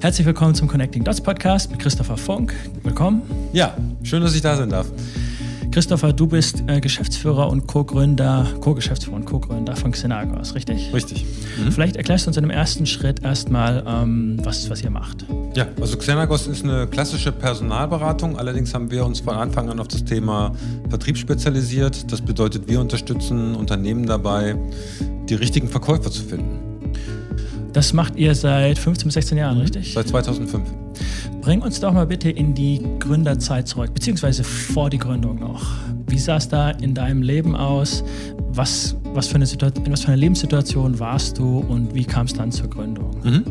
Herzlich willkommen zum Connecting Dots Podcast mit Christopher Funk. Willkommen. Ja, schön, dass ich da sein darf. Christopher, du bist äh, Geschäftsführer und Co-Gründer, Co-Geschäftsführer und Co-Gründer von Xenagos, richtig? Richtig. Mhm. Vielleicht erklärst du uns in dem ersten Schritt erstmal, ähm, was, was ihr macht. Ja, also Xenagos ist eine klassische Personalberatung. Allerdings haben wir uns von Anfang an auf das Thema Vertrieb spezialisiert. Das bedeutet, wir unterstützen Unternehmen dabei, die richtigen Verkäufer zu finden. Das macht ihr seit 15 bis 16 Jahren, richtig? Seit 2005. Bring uns doch mal bitte in die Gründerzeit zurück, beziehungsweise vor die Gründung noch. Wie sah es da in deinem Leben aus? Was, was, für eine in was für einer Lebenssituation warst du und wie kam es dann zur Gründung? Mhm.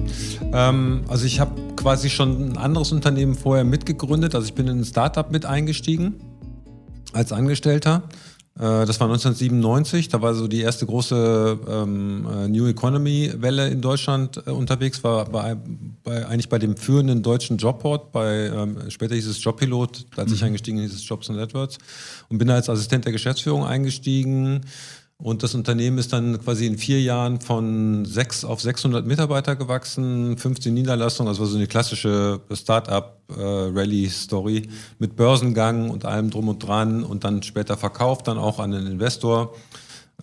Ähm, also ich habe quasi schon ein anderes Unternehmen vorher mitgegründet. Also ich bin in ein Startup mit eingestiegen als Angestellter äh, das war 1997, da war so die erste große ähm, äh, New Economy-Welle in Deutschland äh, unterwegs, war bei, bei, eigentlich bei dem führenden deutschen Jobboard, bei ähm, später hieß es Jobpilot, als mhm. ich eingestiegen hieß es Jobs and AdWords und bin als Assistent der Geschäftsführung eingestiegen, und das Unternehmen ist dann quasi in vier Jahren von sechs auf 600 Mitarbeiter gewachsen, 15 Niederlassungen, also so eine klassische Start-up-Rally-Story mit Börsengang und allem drum und dran und dann später verkauft, dann auch an den Investor.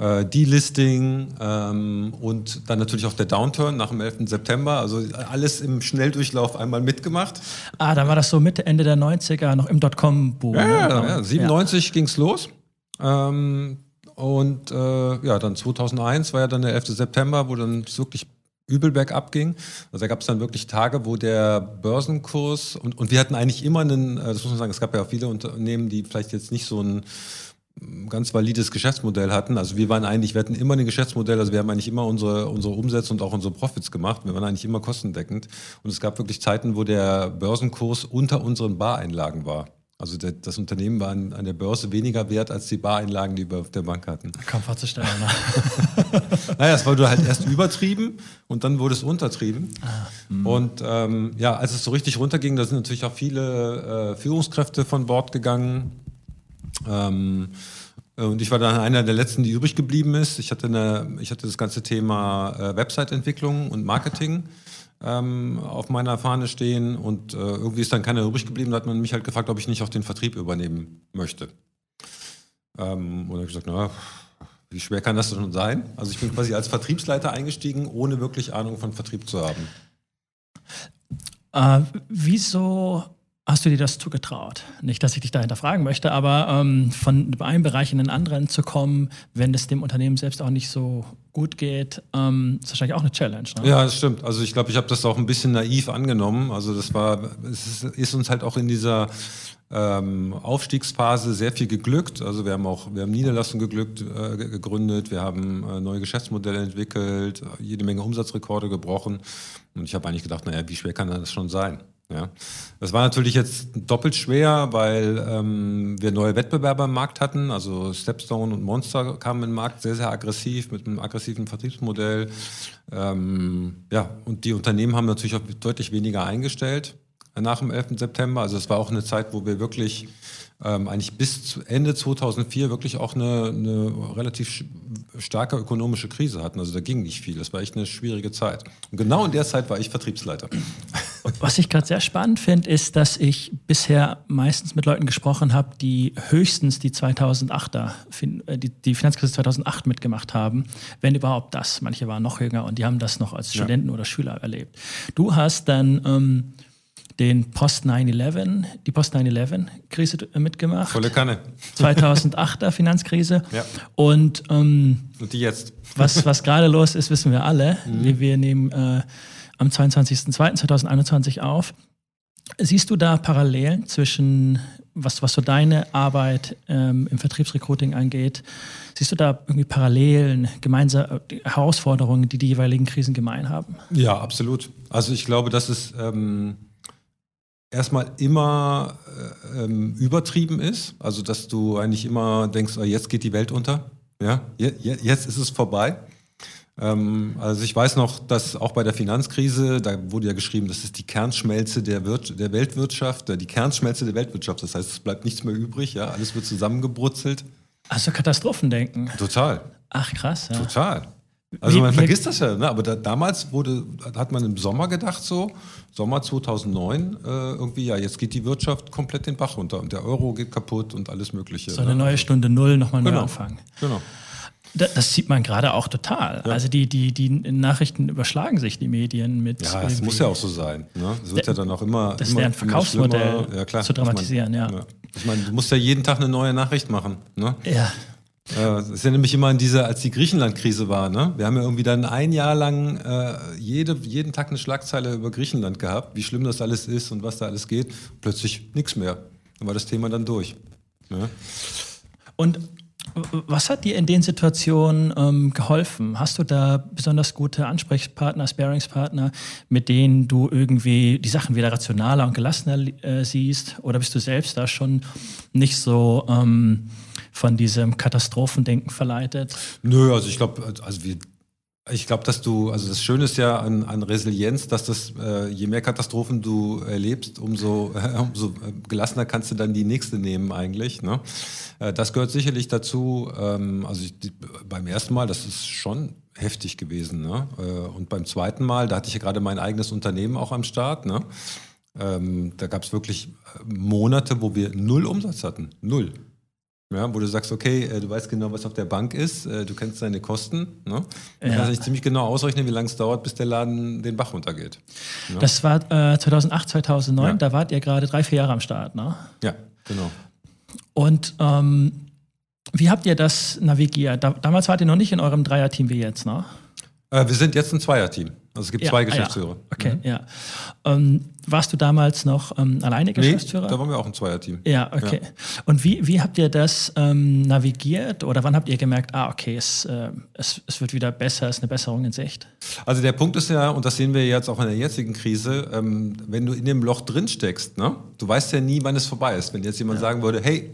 Äh, Delisting ähm, und dann natürlich auch der Downturn nach dem 11. September. Also alles im Schnelldurchlauf einmal mitgemacht. Ah, da war das so Mitte, Ende der 90er, noch im Dotcom-Boom. Ja, ne? ja, 97 ja. ging's los. Ähm, und äh, ja, dann 2001 war ja dann der 11. September, wo dann wirklich übel bergab ging. Also da gab es dann wirklich Tage, wo der Börsenkurs und, und wir hatten eigentlich immer einen, äh, das muss man sagen, es gab ja auch viele Unternehmen, die vielleicht jetzt nicht so ein ganz valides Geschäftsmodell hatten. Also wir waren eigentlich, wir hatten immer ein Geschäftsmodell, also wir haben eigentlich immer unsere, unsere Umsätze und auch unsere Profits gemacht. Wir waren eigentlich immer kostendeckend. Und es gab wirklich Zeiten, wo der Börsenkurs unter unseren Bareinlagen war. Also der, das Unternehmen war an, an, der Börse weniger wert als die Bareinlagen, die wir auf der Bank hatten. Kaum vorzustellen. Ne? naja, es wurde halt erst übertrieben und dann wurde es untertrieben. Ah, und ähm, ja, als es so richtig runterging, da sind natürlich auch viele äh, Führungskräfte von Bord gegangen. Ähm, und ich war dann einer der letzten, die übrig geblieben ist. Ich hatte, eine, ich hatte das ganze Thema äh, Website-Entwicklung und Marketing ähm, auf meiner Fahne stehen und äh, irgendwie ist dann keiner übrig geblieben. Da hat man mich halt gefragt, ob ich nicht auch den Vertrieb übernehmen möchte. Ähm, und habe ich gesagt, na, wie schwer kann das schon sein? Also ich bin quasi als Vertriebsleiter eingestiegen, ohne wirklich Ahnung von Vertrieb zu haben. Äh, wieso hast du dir das zugetraut? Nicht, dass ich dich da hinterfragen möchte, aber ähm, von einem Bereich in den anderen zu kommen, wenn es dem Unternehmen selbst auch nicht so gut geht, ähm, ist wahrscheinlich auch eine Challenge. Ne? Ja, das stimmt. Also ich glaube, ich habe das auch ein bisschen naiv angenommen. Also das war, es ist, ist uns halt auch in dieser ähm, Aufstiegsphase sehr viel geglückt. Also wir haben auch, wir haben Niederlassungen geglückt, äh, gegründet, wir haben äh, neue Geschäftsmodelle entwickelt, jede Menge Umsatzrekorde gebrochen. Und ich habe eigentlich gedacht, naja, wie schwer kann das schon sein? Ja, das war natürlich jetzt doppelt schwer, weil ähm, wir neue Wettbewerber im Markt hatten. Also Stepstone und Monster kamen im Markt sehr, sehr aggressiv mit einem aggressiven Vertriebsmodell. Ähm, ja, und die Unternehmen haben natürlich auch deutlich weniger eingestellt nach dem 11. September. Also es war auch eine Zeit, wo wir wirklich ähm, eigentlich bis Ende 2004 wirklich auch eine, eine relativ starke ökonomische Krise hatten. Also da ging nicht viel. Das war echt eine schwierige Zeit. Und genau in der Zeit war ich Vertriebsleiter. Was ich gerade sehr spannend finde, ist, dass ich bisher meistens mit Leuten gesprochen habe, die höchstens die 2008er, äh, die, die Finanzkrise 2008 mitgemacht haben, wenn überhaupt das. Manche waren noch jünger und die haben das noch als Studenten ja. oder Schüler erlebt. Du hast dann ähm, den Post-9-11, die Post-9-11-Krise mitgemacht. Volle Kanne. 2008er Finanzkrise. Ja. Und, ähm, Und die jetzt. Was, was gerade los ist, wissen wir alle. Mhm. Wir, wir nehmen äh, am 22.02.2021 auf. Siehst du da Parallelen zwischen, was, was so deine Arbeit ähm, im Vertriebsrecruiting angeht, siehst du da irgendwie Parallelen, gemeinsame Herausforderungen, die die jeweiligen Krisen gemein haben? Ja, absolut. Also ich glaube, dass es ähm, erstmal immer äh, ähm, übertrieben ist. Also dass du eigentlich immer denkst, oh, jetzt geht die Welt unter. Ja, jetzt ist es vorbei. Ähm, also ich weiß noch, dass auch bei der Finanzkrise, da wurde ja geschrieben, das ist die Kernschmelze der, Wirt der Weltwirtschaft, die Kernschmelze der Weltwirtschaft. Das heißt, es bleibt nichts mehr übrig, ja, alles wird zusammengebrutzelt. Also Katastrophendenken. Total. Ach krass. Ja. Total. Also man vergisst das ja, ne? aber da, damals wurde, hat man im Sommer gedacht so, Sommer 2009, äh, irgendwie, ja, jetzt geht die Wirtschaft komplett den Bach runter und der Euro geht kaputt und alles Mögliche. So eine ne? neue Stunde Null nochmal genau. neu anfangen. Genau. Das sieht man gerade auch total. Ja. Also die, die, die Nachrichten überschlagen sich, die Medien mit. Ja, es muss ja auch so sein. Ne? Es wird ja dann auch immer. Das immer, wäre ein Verkaufsmodell ja, klar. zu dramatisieren, ich mein, ja. ja. Ich meine, du musst ja jeden Tag eine neue Nachricht machen. Ne? Ja. Es ist ja nämlich immer in dieser, als die Griechenland-Krise war, ne? Wir haben ja irgendwie dann ein Jahr lang äh, jede, jeden Tag eine Schlagzeile über Griechenland gehabt, wie schlimm das alles ist und was da alles geht. Plötzlich nichts mehr. Dann war das Thema dann durch. Ne? Und was hat dir in den Situationen ähm, geholfen? Hast du da besonders gute Ansprechpartner, Sparingspartner, mit denen du irgendwie die Sachen wieder rationaler und gelassener äh, siehst? Oder bist du selbst da schon nicht so ähm, von diesem Katastrophendenken verleitet? Nö, also ich glaube, also wir ich glaube, dass du, also das Schöne ist ja an, an Resilienz, dass das, äh, je mehr Katastrophen du erlebst, umso, äh, umso gelassener kannst du dann die nächste nehmen eigentlich. Ne? Äh, das gehört sicherlich dazu. Ähm, also ich, die, beim ersten Mal, das ist schon heftig gewesen. Ne? Äh, und beim zweiten Mal, da hatte ich ja gerade mein eigenes Unternehmen auch am Start. Ne? Ähm, da gab es wirklich äh, Monate, wo wir null Umsatz hatten. Null. Ja, wo du sagst, okay, äh, du weißt genau, was auf der Bank ist, äh, du kennst deine Kosten. Ne? Du ja. kannst dich ziemlich genau ausrechnen, wie lange es dauert, bis der Laden den Bach runtergeht. Ja? Das war äh, 2008, 2009, ja. da wart ihr gerade drei, vier Jahre am Start, ne? Ja, genau. Und ähm, wie habt ihr das navigiert? Da, damals wart ihr noch nicht in eurem Dreierteam wie jetzt, ne? Äh, wir sind jetzt ein Zweierteam. Also es gibt ja, zwei Geschäftsführer. Ja. Okay, mhm. ja. Ähm, warst du damals noch ähm, alleine Geschäftsführer? Nee, da waren wir auch ein Zweierteam. Ja, okay. Ja. Und wie, wie habt ihr das ähm, navigiert oder wann habt ihr gemerkt, ah, okay, es, äh, es, es wird wieder besser, es ist eine Besserung in Sicht? Also der Punkt ist ja, und das sehen wir jetzt auch in der jetzigen Krise, ähm, wenn du in dem Loch drin steckst, ne? du weißt ja nie, wann es vorbei ist. Wenn jetzt jemand sagen würde, hey,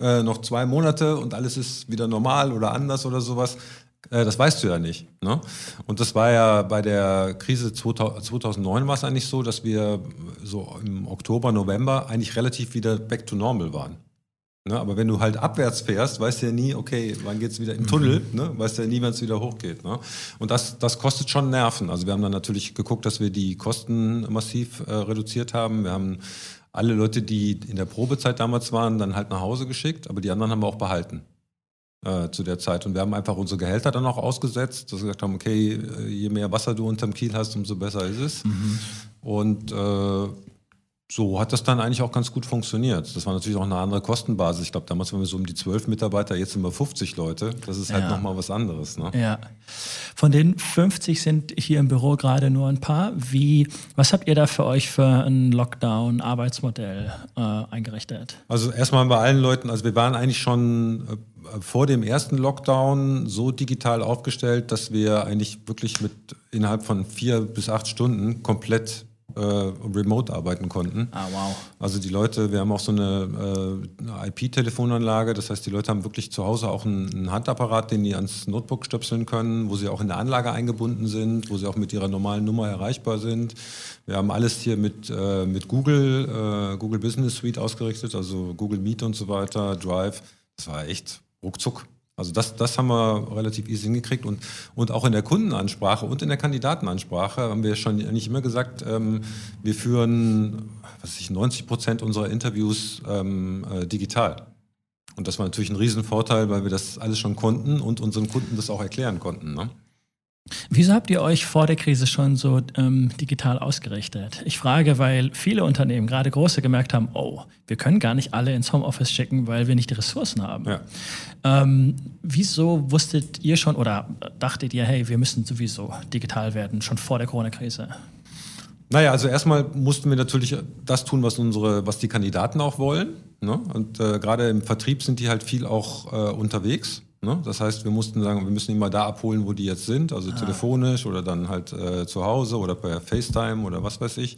äh, noch zwei Monate und alles ist wieder normal oder anders oder sowas, das weißt du ja nicht. Ne? Und das war ja bei der Krise 2009 war es eigentlich so, dass wir so im Oktober, November eigentlich relativ wieder back to normal waren. Ne? Aber wenn du halt abwärts fährst, weißt du ja nie, okay, wann geht es wieder im Tunnel, mhm. ne? weißt du ja nie, wann es wieder hochgeht. Ne? Und das, das kostet schon Nerven. Also wir haben dann natürlich geguckt, dass wir die Kosten massiv äh, reduziert haben. Wir haben alle Leute, die in der Probezeit damals waren, dann halt nach Hause geschickt, aber die anderen haben wir auch behalten äh, zu der Zeit. Und wir haben einfach unsere Gehälter dann auch ausgesetzt, dass wir gesagt haben, okay, äh, je mehr Wasser du unterm Kiel hast, umso besser ist es. Mhm. Und äh, so hat das dann eigentlich auch ganz gut funktioniert. Das war natürlich auch eine andere Kostenbasis. Ich glaube, damals waren wir so um die zwölf Mitarbeiter, jetzt sind wir 50 Leute. Das ist halt ja. nochmal was anderes. Ne? Ja. Von den 50 sind hier im Büro gerade nur ein paar. Wie, was habt ihr da für euch für ein Lockdown-Arbeitsmodell äh, eingerichtet? Also erstmal bei allen Leuten, also wir waren eigentlich schon äh, vor dem ersten Lockdown so digital aufgestellt, dass wir eigentlich wirklich mit innerhalb von vier bis acht Stunden komplett äh, remote arbeiten konnten. Ah, wow. Also die Leute, wir haben auch so eine, äh, eine IP-Telefonanlage, das heißt, die Leute haben wirklich zu Hause auch einen, einen, Handapparat, den die ans Notebook stöpseln können, wo sie auch in der Anlage eingebunden sind, wo sie auch mit ihrer normalen Nummer erreichbar sind. Wir haben alles hier mit, äh, mit Google, äh, Google Business Suite ausgerichtet, also Google Meet und so weiter, Drive. Das war echt ruckzuck. Also das, das haben wir relativ easy hingekriegt und, und auch in der Kundenansprache und in der Kandidatenansprache haben wir schon eigentlich immer gesagt, ähm, wir führen was weiß ich, 90 Prozent unserer Interviews ähm, äh, digital. Und das war natürlich ein Riesenvorteil, weil wir das alles schon konnten und unseren Kunden das auch erklären konnten. Ne? Wieso habt ihr euch vor der Krise schon so ähm, digital ausgerichtet? Ich frage, weil viele Unternehmen, gerade große, gemerkt haben, oh, wir können gar nicht alle ins Homeoffice schicken, weil wir nicht die Ressourcen haben. Ja. Ähm, wieso wusstet ihr schon oder dachtet ihr, hey, wir müssen sowieso digital werden, schon vor der Corona-Krise? Naja, also erstmal mussten wir natürlich das tun, was unsere, was die Kandidaten auch wollen. Ne? Und äh, gerade im Vertrieb sind die halt viel auch äh, unterwegs. Ne? Das heißt, wir mussten sagen, wir müssen ihn mal da abholen, wo die jetzt sind, also ah. telefonisch oder dann halt äh, zu Hause oder per FaceTime oder was weiß ich.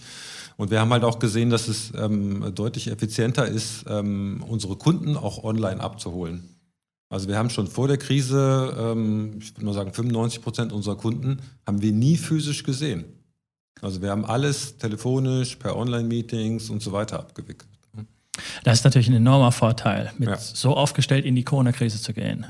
Und wir haben halt auch gesehen, dass es ähm, deutlich effizienter ist, ähm, unsere Kunden auch online abzuholen. Also wir haben schon vor der Krise, ähm, ich würde mal sagen, 95 Prozent unserer Kunden haben wir nie physisch gesehen. Also wir haben alles telefonisch, per Online-Meetings und so weiter abgewickelt. Das ist natürlich ein enormer Vorteil, mit ja. so aufgestellt in die Corona-Krise zu gehen.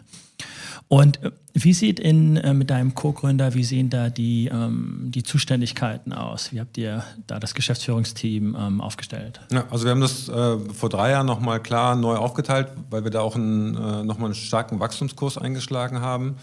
Und äh, wie sieht in, äh, mit deinem Co-Gründer, wie sehen da die, ähm, die Zuständigkeiten aus? Wie habt ihr da das Geschäftsführungsteam ähm, aufgestellt? Ja, also wir haben das äh, vor drei Jahren nochmal klar neu aufgeteilt, weil wir da auch einen, äh, nochmal einen starken Wachstumskurs eingeschlagen haben.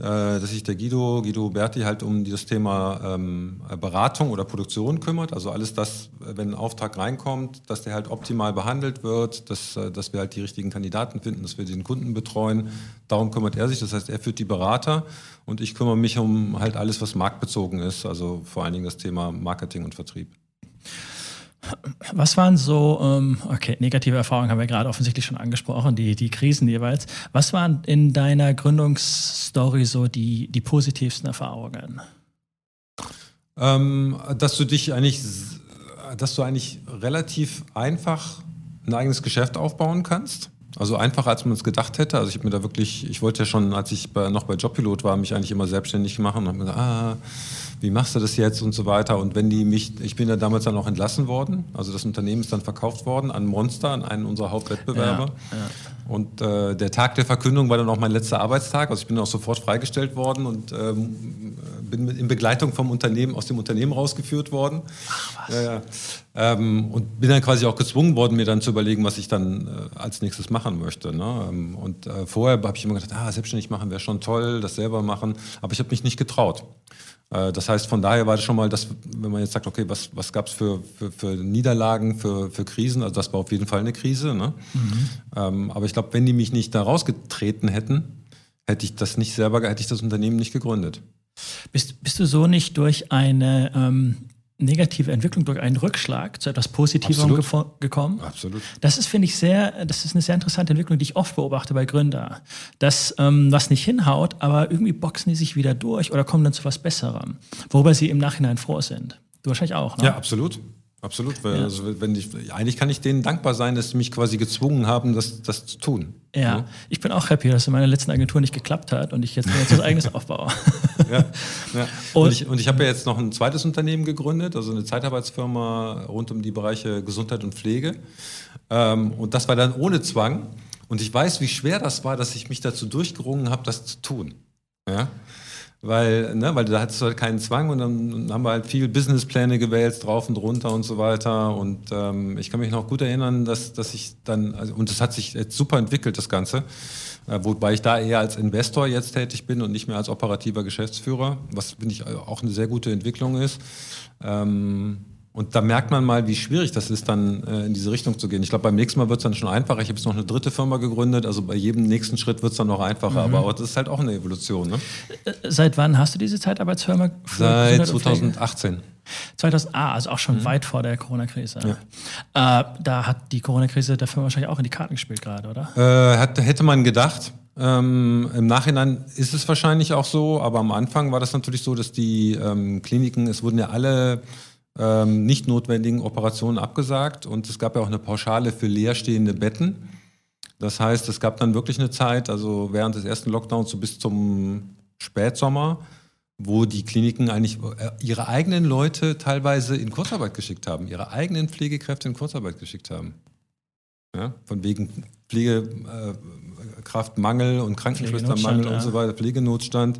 Äh, dass sich der Guido, Guido Berti halt um das Thema ähm, Beratung oder Produktion kümmert. Also alles das, wenn ein Auftrag reinkommt, dass der halt optimal behandelt wird, dass, äh, dass wir halt die richtigen Kandidaten finden, dass wir den Kunden betreuen. Darum kümmert er sich. Das heißt, er führt die Berater und ich kümmere mich um halt alles, was marktbezogen ist. Also vor allen Dingen das Thema Marketing und Vertrieb. Was waren so, ähm, okay, negative Erfahrungen haben wir gerade offensichtlich schon angesprochen, die, die Krisen jeweils. Was waren in deiner Gründungsstory so die, die positivsten Erfahrungen? Ähm, dass du dich eigentlich, dass du eigentlich relativ einfach ein eigenes Geschäft aufbauen kannst. Also einfacher, als man es gedacht hätte. Also ich habe mir da wirklich, ich wollte ja schon, als ich bei, noch bei Jobpilot war, mich eigentlich immer selbstständig machen und habe mir gedacht, ah, wie machst du das jetzt und so weiter. Und wenn die mich, ich bin ja damals dann auch entlassen worden, also das Unternehmen ist dann verkauft worden an Monster, an einen unserer Hauptwettbewerber. Ja, ja. Und äh, der Tag der Verkündung war dann auch mein letzter Arbeitstag, also ich bin auch sofort freigestellt worden und ähm, bin in Begleitung vom Unternehmen, aus dem Unternehmen rausgeführt worden. Ach, was. Ja, ähm, und bin dann quasi auch gezwungen worden, mir dann zu überlegen, was ich dann äh, als nächstes machen möchte. Ne? Ähm, und äh, vorher habe ich immer gedacht, ah, selbstständig machen wäre schon toll, das selber machen, aber ich habe mich nicht getraut. Äh, das heißt, von daher war das schon mal, das, wenn man jetzt sagt, okay, was, was gab es für, für, für, Niederlagen, für, für Krisen, also das war auf jeden Fall eine Krise. Ne? Mhm. Ähm, aber ich glaube, wenn die mich nicht da rausgetreten hätten, hätte ich das nicht selber, hätte ich das Unternehmen nicht gegründet. Bist, bist du so nicht durch eine ähm, negative Entwicklung durch einen Rückschlag zu etwas Positivem gekommen. Absolut. Das ist, finde ich, sehr, das ist eine sehr interessante Entwicklung, die ich oft beobachte bei Gründern. Dass ähm, was nicht hinhaut, aber irgendwie boxen die sich wieder durch oder kommen dann zu was Besserem, worüber sie im Nachhinein froh sind. Du wahrscheinlich auch, ne? Ja, absolut. Absolut, ja. also wenn ich, eigentlich kann ich denen dankbar sein, dass sie mich quasi gezwungen haben, das, das zu tun. Ja. ich bin auch happy, dass in meiner letzten Agentur nicht geklappt hat und ich jetzt, jetzt was eigenes aufbaue. Ja, ja. Und, und, ich, und ich habe ja jetzt noch ein zweites Unternehmen gegründet, also eine Zeitarbeitsfirma rund um die Bereiche Gesundheit und Pflege. Ähm, und das war dann ohne Zwang. Und ich weiß, wie schwer das war, dass ich mich dazu durchgerungen habe, das zu tun. Ja weil, ne, weil da hattest du halt keinen Zwang und dann haben wir halt viel Businesspläne gewählt, drauf und runter und so weiter. Und ähm, ich kann mich noch gut erinnern, dass, dass ich dann, also, und das hat sich jetzt super entwickelt, das Ganze, äh, wobei ich da eher als Investor jetzt tätig bin und nicht mehr als operativer Geschäftsführer, was finde ich auch eine sehr gute Entwicklung ist. Ähm, und da merkt man mal, wie schwierig das ist, dann äh, in diese Richtung zu gehen. Ich glaube, beim nächsten Mal wird es dann schon einfacher. Ich habe jetzt noch eine dritte Firma gegründet, also bei jedem nächsten Schritt wird es dann noch einfacher. Mhm. Aber das ist halt auch eine Evolution. Ne? Äh, seit wann hast du diese Zeitarbeitsfirma? Seit 2018. 2000, ah, also auch schon mhm. weit vor der Corona-Krise. Ja. Äh, da hat die Corona-Krise der Firma wahrscheinlich auch in die Karten gespielt gerade, oder? Äh, hat, hätte man gedacht. Ähm, Im Nachhinein ist es wahrscheinlich auch so, aber am Anfang war das natürlich so, dass die ähm, Kliniken, es wurden ja alle ähm, nicht notwendigen Operationen abgesagt und es gab ja auch eine Pauschale für leerstehende Betten. Das heißt, es gab dann wirklich eine Zeit, also während des ersten Lockdowns so bis zum Spätsommer, wo die Kliniken eigentlich äh, ihre eigenen Leute teilweise in Kurzarbeit geschickt haben, ihre eigenen Pflegekräfte in Kurzarbeit geschickt haben. Ja, von wegen Pflegekraftmangel äh, und Krankenschwestermangel und so weiter, Pflegenotstand.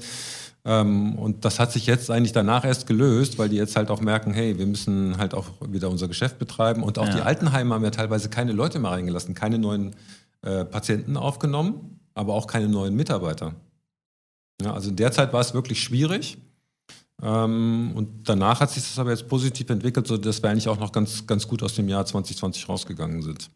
Ähm, und das hat sich jetzt eigentlich danach erst gelöst, weil die jetzt halt auch merken, hey, wir müssen halt auch wieder unser Geschäft betreiben. Und auch ja. die Altenheime haben ja teilweise keine Leute mehr reingelassen, keine neuen äh, Patienten aufgenommen, aber auch keine neuen Mitarbeiter. Ja, also in der Zeit war es wirklich schwierig. Ähm, und danach hat sich das aber jetzt positiv entwickelt, sodass wir eigentlich auch noch ganz, ganz gut aus dem Jahr 2020 rausgegangen sind.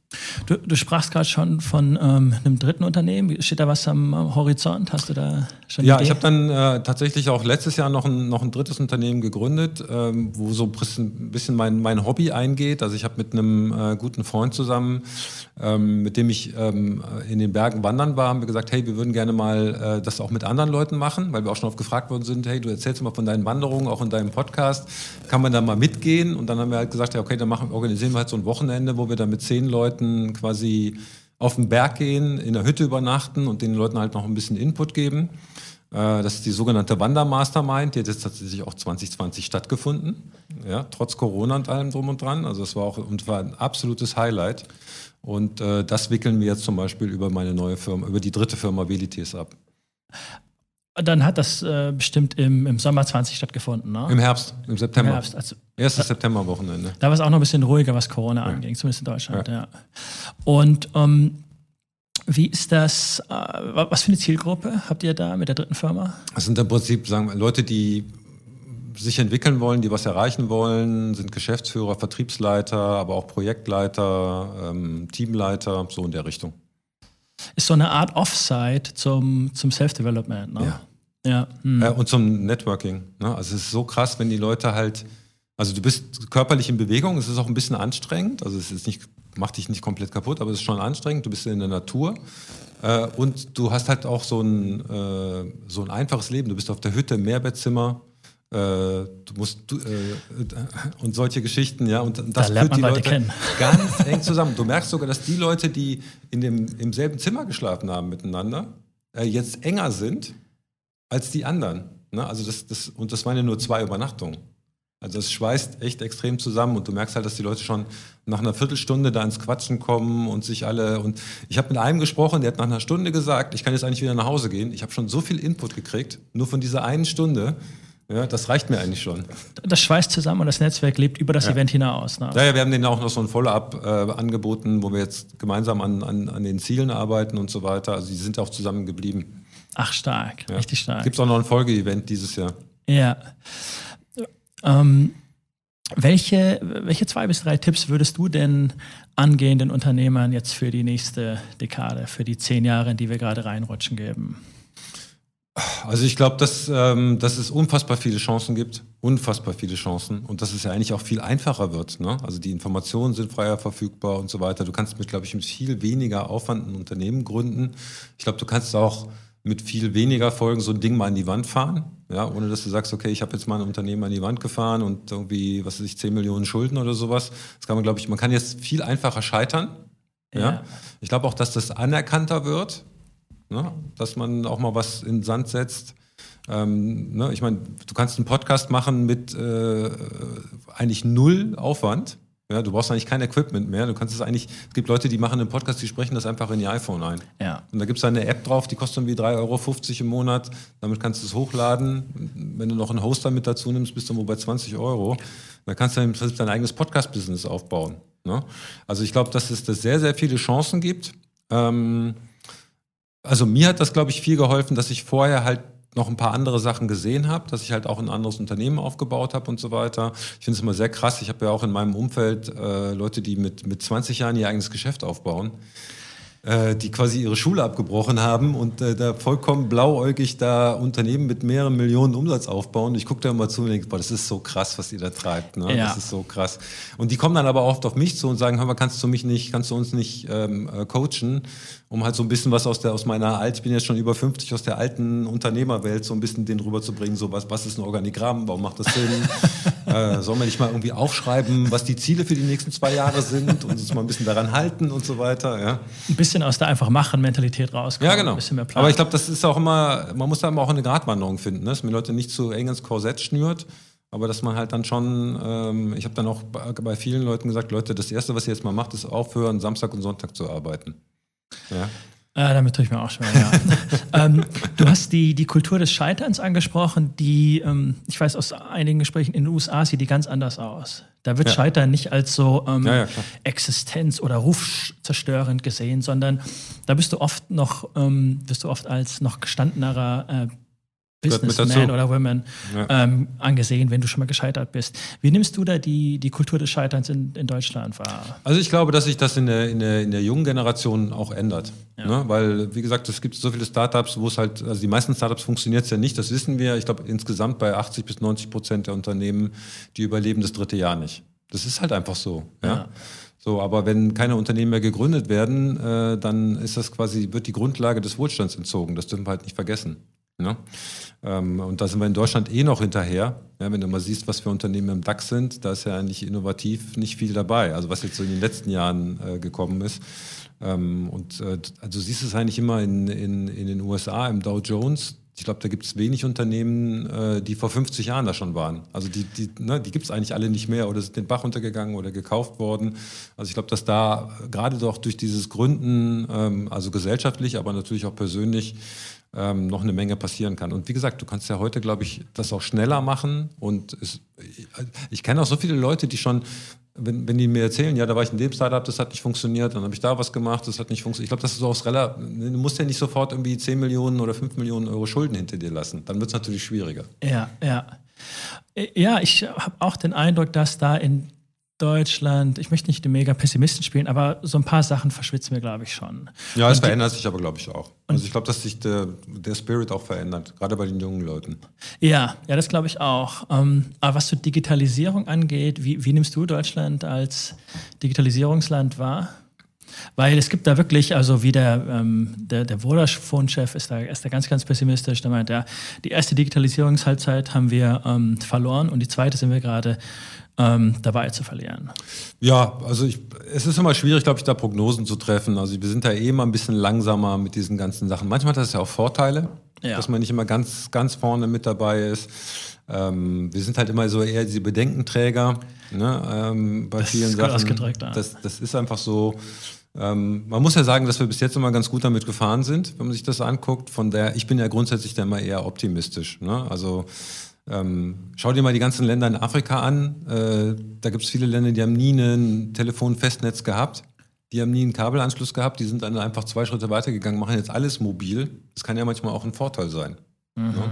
Du, du sprachst gerade schon von ähm, einem dritten Unternehmen. Steht da was am Horizont? Hast du da schon Ja, Idee? ich habe dann äh, tatsächlich auch letztes Jahr noch ein, noch ein drittes Unternehmen gegründet, ähm, wo so ein bisschen mein, mein Hobby eingeht. Also ich habe mit einem äh, guten Freund zusammen, ähm, mit dem ich ähm, in den Bergen wandern war, haben wir gesagt, hey, wir würden gerne mal äh, das auch mit anderen Leuten machen, weil wir auch schon oft gefragt worden sind, hey, du erzählst mal von deinen Wanderungen, auch in deinem Podcast, kann man da mal mitgehen? Und dann haben wir halt gesagt, ja, okay, dann machen, organisieren wir halt so ein Wochenende, wo wir dann mit zehn Leuten quasi auf den Berg gehen, in der Hütte übernachten und den Leuten halt noch ein bisschen Input geben. Äh, das ist die sogenannte Wandermastermind, die hat jetzt tatsächlich auch 2020 stattgefunden, ja, trotz Corona und allem drum und dran. Also es war auch und war ein absolutes Highlight. Und äh, das wickeln wir jetzt zum Beispiel über meine neue Firma, über die dritte Firma Velites ab. Dann hat das äh, bestimmt im, im Sommer 20 stattgefunden, ne? Im Herbst, im September. Im Herbst, also, Erstes Septemberwochenende. Da war es auch noch ein bisschen ruhiger, was Corona ja. anging, zumindest in Deutschland, ja. ja. Und ähm, wie ist das, äh, was für eine Zielgruppe habt ihr da mit der dritten Firma? Das sind im Prinzip sagen wir, Leute, die sich entwickeln wollen, die was erreichen wollen, sind Geschäftsführer, Vertriebsleiter, aber auch Projektleiter, ähm, Teamleiter, so in der Richtung. Ist so eine Art Offsite zum, zum Self-Development, ne? Ja. Ja. Hm. ja. Und zum Networking. Ne? Also es ist so krass, wenn die Leute halt, also du bist körperlich in Bewegung, es ist auch ein bisschen anstrengend, also es ist nicht, macht dich nicht komplett kaputt, aber es ist schon anstrengend, du bist in der Natur. Äh, und du hast halt auch so ein, äh, so ein einfaches Leben. Du bist auf der Hütte, im Mehrbettzimmer, äh, du musst du, äh, und solche Geschichten, ja, und das da führt die Leute, Leute ganz eng zusammen. Du merkst sogar, dass die Leute, die in dem, im selben Zimmer geschlafen haben miteinander, äh, jetzt enger sind als die anderen. Ne? Also das, das, und das waren ja nur zwei Übernachtungen. Also es schweißt echt extrem zusammen und du merkst halt, dass die Leute schon nach einer Viertelstunde da ins Quatschen kommen und sich alle und ich habe mit einem gesprochen, der hat nach einer Stunde gesagt, ich kann jetzt eigentlich wieder nach Hause gehen. Ich habe schon so viel Input gekriegt, nur von dieser einen Stunde. Ja, das reicht mir eigentlich schon. Das schweißt zusammen und das Netzwerk lebt über das ja. Event hinaus. Ne? Ja, ja, wir haben denen auch noch so ein Follow-up äh, angeboten, wo wir jetzt gemeinsam an, an, an den Zielen arbeiten und so weiter. Also die sind auch zusammen geblieben. Ach, stark, ja. richtig stark. Gibt es auch noch ein Folgeevent dieses Jahr. Ja. Ähm, welche, welche zwei bis drei Tipps würdest du denn angehenden Unternehmern jetzt für die nächste Dekade, für die zehn Jahre, in die wir gerade reinrutschen, geben? Also ich glaube, dass, ähm, dass es unfassbar viele Chancen gibt, unfassbar viele Chancen und dass es ja eigentlich auch viel einfacher wird. Ne? Also die Informationen sind freier verfügbar und so weiter. Du kannst mit, glaube ich, mit viel weniger Aufwand ein Unternehmen gründen. Ich glaube, du kannst auch mit viel weniger Folgen so ein Ding mal an die Wand fahren, ja, ohne dass du sagst, okay, ich habe jetzt mal ein Unternehmen an die Wand gefahren und irgendwie, was weiß ich, 10 Millionen Schulden oder sowas. Das kann man, glaube ich, man kann jetzt viel einfacher scheitern. Ja. ja. Ich glaube auch, dass das anerkannter wird. Ne? Dass man auch mal was in den Sand setzt. Ähm, ne? Ich meine, du kannst einen Podcast machen mit äh, eigentlich null Aufwand. Ja, du brauchst eigentlich kein Equipment mehr. Du kannst es eigentlich, es gibt Leute, die machen einen Podcast, die sprechen das einfach in die iPhone ein. Ja. Und da gibt es eine App drauf, die kostet irgendwie 3,50 Euro im Monat. Damit kannst du es hochladen. Wenn du noch einen Hoster mit dazu nimmst, bist du wo bei 20 Euro. Dann kannst du im Prinzip dein eigenes Podcast-Business aufbauen. Ne? Also ich glaube, dass es da sehr, sehr viele Chancen gibt. Ähm, also mir hat das, glaube ich, viel geholfen, dass ich vorher halt noch ein paar andere Sachen gesehen habe, dass ich halt auch ein anderes Unternehmen aufgebaut habe und so weiter. Ich finde es immer sehr krass. Ich habe ja auch in meinem Umfeld äh, Leute, die mit, mit 20 Jahren ihr eigenes Geschäft aufbauen äh, die quasi ihre Schule abgebrochen haben und äh, da vollkommen blauäugig da Unternehmen mit mehreren Millionen Umsatz aufbauen. Ich gucke da immer zu und denke, boah, das ist so krass, was ihr da treibt. Ne? Ja. Das ist so krass. Und die kommen dann aber oft auf mich zu und sagen, hör mal, kannst du mich nicht, kannst du uns nicht ähm, äh, coachen, um halt so ein bisschen was aus der aus meiner alt, ich bin jetzt schon über 50 aus der alten Unternehmerwelt, so ein bisschen den rüberzubringen, so was, was ist ein Organigramm, warum macht das Sinn? äh, sollen wir nicht mal irgendwie aufschreiben, was die Ziele für die nächsten zwei Jahre sind und uns mal ein bisschen daran halten und so weiter. Ja? Ein bisschen bisschen aus der einfach machen Mentalität rauskommen. Ja, genau. Aber ich glaube, das ist auch immer, man muss da immer auch eine Gratwanderung finden, ne? dass man Leute nicht zu eng ins Korsett schnürt. Aber dass man halt dann schon, ähm, ich habe dann auch bei, vielen Leuten gesagt, Leute, das Erste, was ihr jetzt mal macht, ist aufhören, Samstag und Sonntag zu arbeiten. Ja. Äh, damit tue ich mir auch schon, ja. ähm, du hast die, die Kultur des Scheiterns angesprochen, die, ähm, ich weiß aus einigen Gesprächen in den USA, sieht die ganz anders aus. Da wird ja. Scheitern nicht als so ähm, ja, ja, Existenz- oder Rufzerstörend gesehen, sondern da bist du oft noch, ähm, bist du oft als noch gestandenerer äh, Businessman oder Women ja. ähm, angesehen, wenn du schon mal gescheitert bist. Wie nimmst du da die, die Kultur des Scheiterns in, in Deutschland wahr? Also ich glaube, dass sich das in der, in der, in der jungen Generation auch ändert. Ja. Ne? Weil, wie gesagt, es gibt so viele Startups, wo es halt, also die meisten Startups funktioniert es ja nicht, das wissen wir. Ich glaube, insgesamt bei 80 bis 90 Prozent der Unternehmen, die überleben das dritte Jahr nicht. Das ist halt einfach so. ja. ja. So, aber wenn keine Unternehmen mehr gegründet werden, äh, dann ist das quasi, wird die Grundlage des Wohlstands entzogen. Das dürfen wir halt nicht vergessen. Ne? Ähm, und da sind wir in Deutschland eh noch hinterher. Ja, wenn du mal siehst, was für Unternehmen im DAX sind, da ist ja eigentlich innovativ nicht viel dabei. Also was jetzt so in den letzten Jahren äh, gekommen ist. Ähm, und äh, also siehst es eigentlich immer in, in, in den USA im Dow Jones. Ich glaube, da gibt es wenig Unternehmen, äh, die vor 50 Jahren da schon waren. Also die, die, ne, die gibt es eigentlich alle nicht mehr oder sind den Bach untergegangen oder gekauft worden. Also ich glaube, dass da gerade doch durch dieses Gründen, ähm, also gesellschaftlich, aber natürlich auch persönlich, ähm, noch eine Menge passieren kann. Und wie gesagt, du kannst ja heute, glaube ich, das auch schneller machen. Und es, ich, ich kenne auch so viele Leute, die schon wenn, wenn die mir erzählen, ja, da war ich in dem Startup, das hat nicht funktioniert, dann habe ich da was gemacht, das hat nicht funktioniert. Ich glaube, das ist so aus relativ, du musst ja nicht sofort irgendwie 10 Millionen oder 5 Millionen Euro Schulden hinter dir lassen. Dann wird es natürlich schwieriger. Ja, ja. Ja, ich habe auch den Eindruck, dass da in Deutschland, ich möchte nicht den mega Pessimisten spielen, aber so ein paar Sachen verschwitzen wir, glaube ich, schon. Ja, es verändert sich aber, glaube ich, auch. Also ich glaube, dass sich der, der Spirit auch verändert, gerade bei den jungen Leuten. Ja, ja, das glaube ich auch. Ähm, aber was so Digitalisierung angeht, wie, wie nimmst du Deutschland als Digitalisierungsland wahr? Weil es gibt da wirklich, also wie der, ähm, der, der Vodafone-Chef ist da, ist da ganz, ganz pessimistisch. Der meint, ja, die erste Digitalisierungshalbzeit haben wir ähm, verloren und die zweite sind wir gerade ähm, dabei zu verlieren. Ja, also ich, es ist immer schwierig, glaube ich, da Prognosen zu treffen. Also wir sind da eh immer ein bisschen langsamer mit diesen ganzen Sachen. Manchmal hat das ja auch Vorteile, ja. dass man nicht immer ganz, ganz vorne mit dabei ist. Ähm, wir sind halt immer so eher diese Bedenkenträger ne, ähm, bei das vielen Sachen. Das, das ist einfach so. Ähm, man muss ja sagen, dass wir bis jetzt immer ganz gut damit gefahren sind, wenn man sich das anguckt. Von der, ich bin ja grundsätzlich da immer eher optimistisch. Ne? Also ähm, schau dir mal die ganzen Länder in Afrika an. Äh, da gibt es viele Länder, die haben nie ein Telefon-Festnetz gehabt. Die haben nie einen Kabelanschluss gehabt. Die sind dann einfach zwei Schritte weitergegangen, machen jetzt alles mobil. Das kann ja manchmal auch ein Vorteil sein. Mhm. Ne?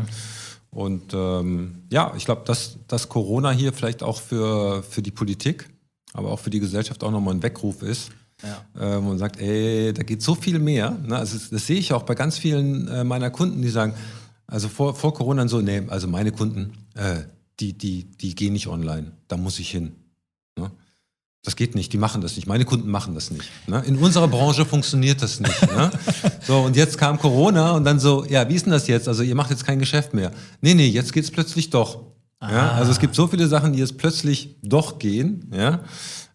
Und ähm, ja, ich glaube, dass, dass Corona hier vielleicht auch für, für die Politik, aber auch für die Gesellschaft auch nochmal ein Weckruf ist. Ja. Ähm, und sagt, ey, da geht so viel mehr. Ne? Also das, das sehe ich auch bei ganz vielen äh, meiner Kunden, die sagen, also vor, vor Corona so, nee, also meine Kunden, äh, die, die, die gehen nicht online. Da muss ich hin. Ne? Das geht nicht, die machen das nicht. Meine Kunden machen das nicht. Ne? In unserer Branche funktioniert das nicht. Ne? So, und jetzt kam Corona und dann so, ja, wie ist denn das jetzt? Also ihr macht jetzt kein Geschäft mehr. Nee, nee, jetzt geht es plötzlich doch. Ja? Also es gibt so viele Sachen, die jetzt plötzlich doch gehen. Ja?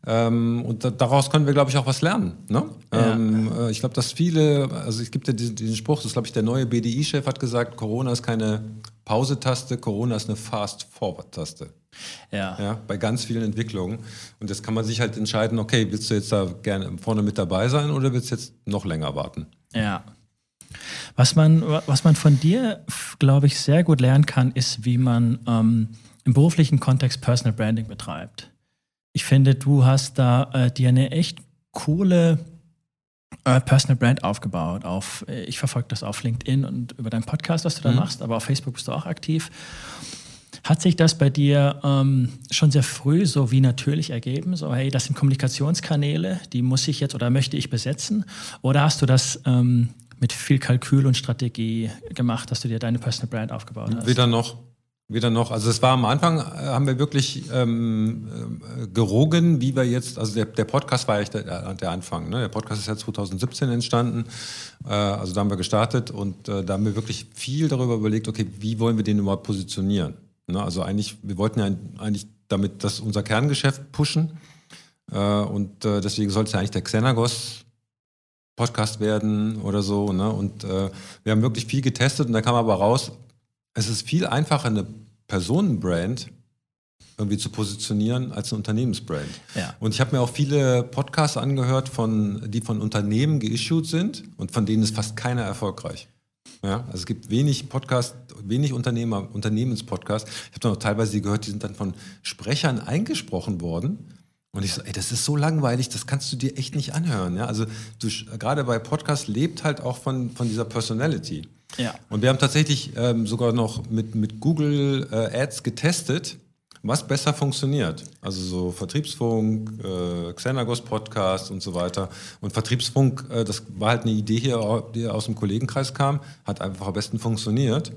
Ähm, und da, daraus können wir, glaube ich, auch was lernen. Ne? Ja. Ähm, äh, ich glaube, dass viele, also es gibt ja diesen, diesen Spruch, das glaube ich, der neue BDI-Chef hat gesagt, Corona ist keine Pause-Taste, Corona ist eine Fast-Forward-Taste. Ja. ja. Bei ganz vielen Entwicklungen. Und jetzt kann man sich halt entscheiden, okay, willst du jetzt da gerne vorne mit dabei sein oder willst du jetzt noch länger warten? Ja. Was man, was man von dir, glaube ich, sehr gut lernen kann, ist, wie man ähm, im beruflichen Kontext Personal Branding betreibt ich finde, du hast da äh, dir eine echt coole äh, Personal Brand aufgebaut. Auf, äh, ich verfolge das auf LinkedIn und über deinen Podcast, was du da mhm. machst, aber auf Facebook bist du auch aktiv. Hat sich das bei dir ähm, schon sehr früh so wie natürlich ergeben? So, hey, das sind Kommunikationskanäle, die muss ich jetzt oder möchte ich besetzen? Oder hast du das ähm, mit viel Kalkül und Strategie gemacht, dass du dir deine Personal Brand aufgebaut hast? Weder noch. Wieder noch, also es war am Anfang, äh, haben wir wirklich ähm, äh, gerogen, wie wir jetzt, also der, der Podcast war echt der, der Anfang. Ne? Der Podcast ist ja 2017 entstanden, äh, also da haben wir gestartet und äh, da haben wir wirklich viel darüber überlegt, okay, wie wollen wir den überhaupt positionieren? Ne? Also eigentlich, wir wollten ja eigentlich damit das unser Kerngeschäft pushen äh, und äh, deswegen sollte es ja eigentlich der Xenagos Podcast werden oder so. Ne? Und wir haben wirklich viel getestet und da kam aber raus, es ist viel einfacher, eine Personenbrand irgendwie zu positionieren als eine Unternehmensbrand. Ja. Und ich habe mir auch viele Podcasts angehört, von, die von Unternehmen geissued sind und von denen ist fast keiner erfolgreich. Ja, also es gibt wenig Podcasts, wenig Unternehmer, Unternehmenspodcasts. Ich habe dann auch teilweise gehört, die sind dann von Sprechern eingesprochen worden. Und ich so, ey, das ist so langweilig, das kannst du dir echt nicht anhören. Ja? Also du, gerade bei Podcasts lebt halt auch von, von dieser Personality. Ja. Und wir haben tatsächlich ähm, sogar noch mit, mit Google äh, Ads getestet, was besser funktioniert. Also so Vertriebsfunk, äh, Xenagos Podcast und so weiter. Und Vertriebsfunk, äh, das war halt eine Idee hier, die aus dem Kollegenkreis kam, hat einfach am besten funktioniert.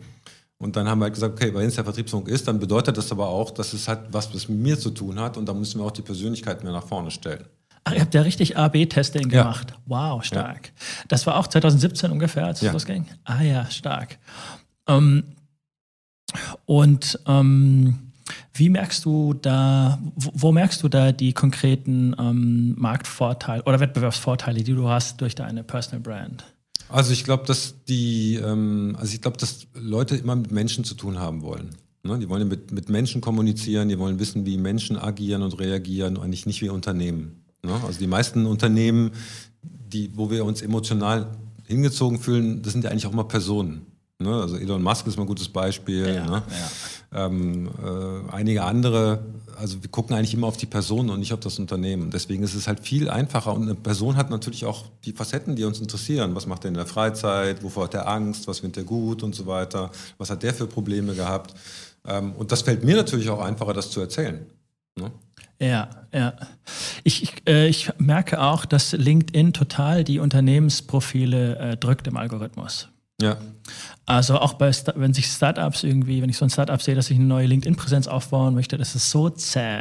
Und dann haben wir halt gesagt, okay, wenn es der Vertriebsfunk ist, dann bedeutet das aber auch, dass es halt was mit mir zu tun hat und da müssen wir auch die Persönlichkeit mehr nach vorne stellen. Ach, ihr habt ja richtig A-B-Testing gemacht. Ja. Wow, stark. Ja. Das war auch 2017 ungefähr, als es ja. losging? Ah ja, stark. Ähm, und ähm, wie merkst du da, wo, wo, merkst du da die konkreten ähm, Marktvorteile oder Wettbewerbsvorteile, die du hast durch deine Personal Brand? Also ich glaube, dass die, ähm, also ich glaube, dass Leute immer mit Menschen zu tun haben wollen. Ne? Die wollen mit, mit Menschen kommunizieren, die wollen wissen, wie Menschen agieren und reagieren und eigentlich nicht wie Unternehmen. Ne? Also die meisten Unternehmen, die, wo wir uns emotional hingezogen fühlen, das sind ja eigentlich auch mal Personen. Ne? Also Elon Musk ist mal ein gutes Beispiel. Ja, ne? ja. Ähm, äh, einige andere, also wir gucken eigentlich immer auf die Person und nicht auf das Unternehmen. Deswegen ist es halt viel einfacher und eine Person hat natürlich auch die Facetten, die uns interessieren. Was macht er in der Freizeit? Wovor hat er Angst? Was findet er gut und so weiter? Was hat der für Probleme gehabt? Ähm, und das fällt mir natürlich auch einfacher, das zu erzählen. Ne? Ja, ja. Ich, ich, äh, ich, merke auch, dass LinkedIn total die Unternehmensprofile äh, drückt im Algorithmus. Ja. Also auch bei, wenn sich Startups irgendwie, wenn ich so ein Startup sehe, dass ich eine neue LinkedIn-Präsenz aufbauen möchte, das ist so zäh.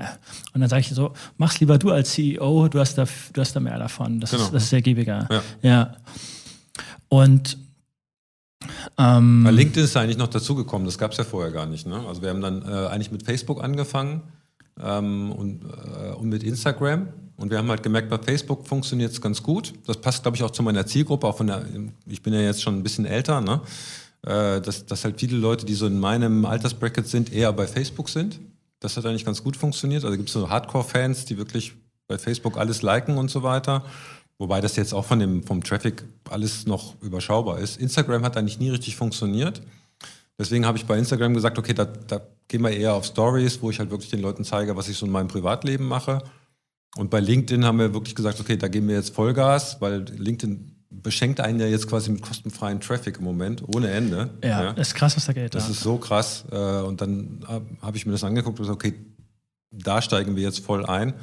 Und dann sage ich so, mach's lieber du als CEO, du hast da, du hast da mehr davon. Das, genau. ist, das ist ergiebiger. Ja. ja. Und ähm, Bei LinkedIn ist eigentlich noch dazugekommen, das gab es ja vorher gar nicht. Ne? Also wir haben dann äh, eigentlich mit Facebook angefangen ähm, und, äh, und mit Instagram. Und wir haben halt gemerkt, bei Facebook funktioniert es ganz gut. Das passt, glaube ich, auch zu meiner Zielgruppe, auch von der, ich bin ja jetzt schon ein bisschen älter, ne? Äh, dass, dass halt viele Leute, die so in meinem Altersbracket sind, eher bei Facebook sind. Das hat eigentlich ganz gut funktioniert. Also gibt es so Hardcore-Fans, die wirklich bei Facebook alles liken und so weiter. Wobei das jetzt auch von dem, vom Traffic alles noch überschaubar ist. Instagram hat eigentlich nie richtig funktioniert. Deswegen habe ich bei Instagram gesagt, okay, da, da gehen wir eher auf Stories, wo ich halt wirklich den Leuten zeige, was ich so in meinem Privatleben mache. Und bei LinkedIn haben wir wirklich gesagt, okay, da geben wir jetzt Vollgas, weil LinkedIn beschenkt einen ja jetzt quasi mit kostenfreien Traffic im Moment, ohne Ende. Ja, ja. das ist krass, was da geht. Das ja. ist so krass. Äh, und dann habe ich mir das angeguckt und gesagt, okay, da steigen wir jetzt voll ein.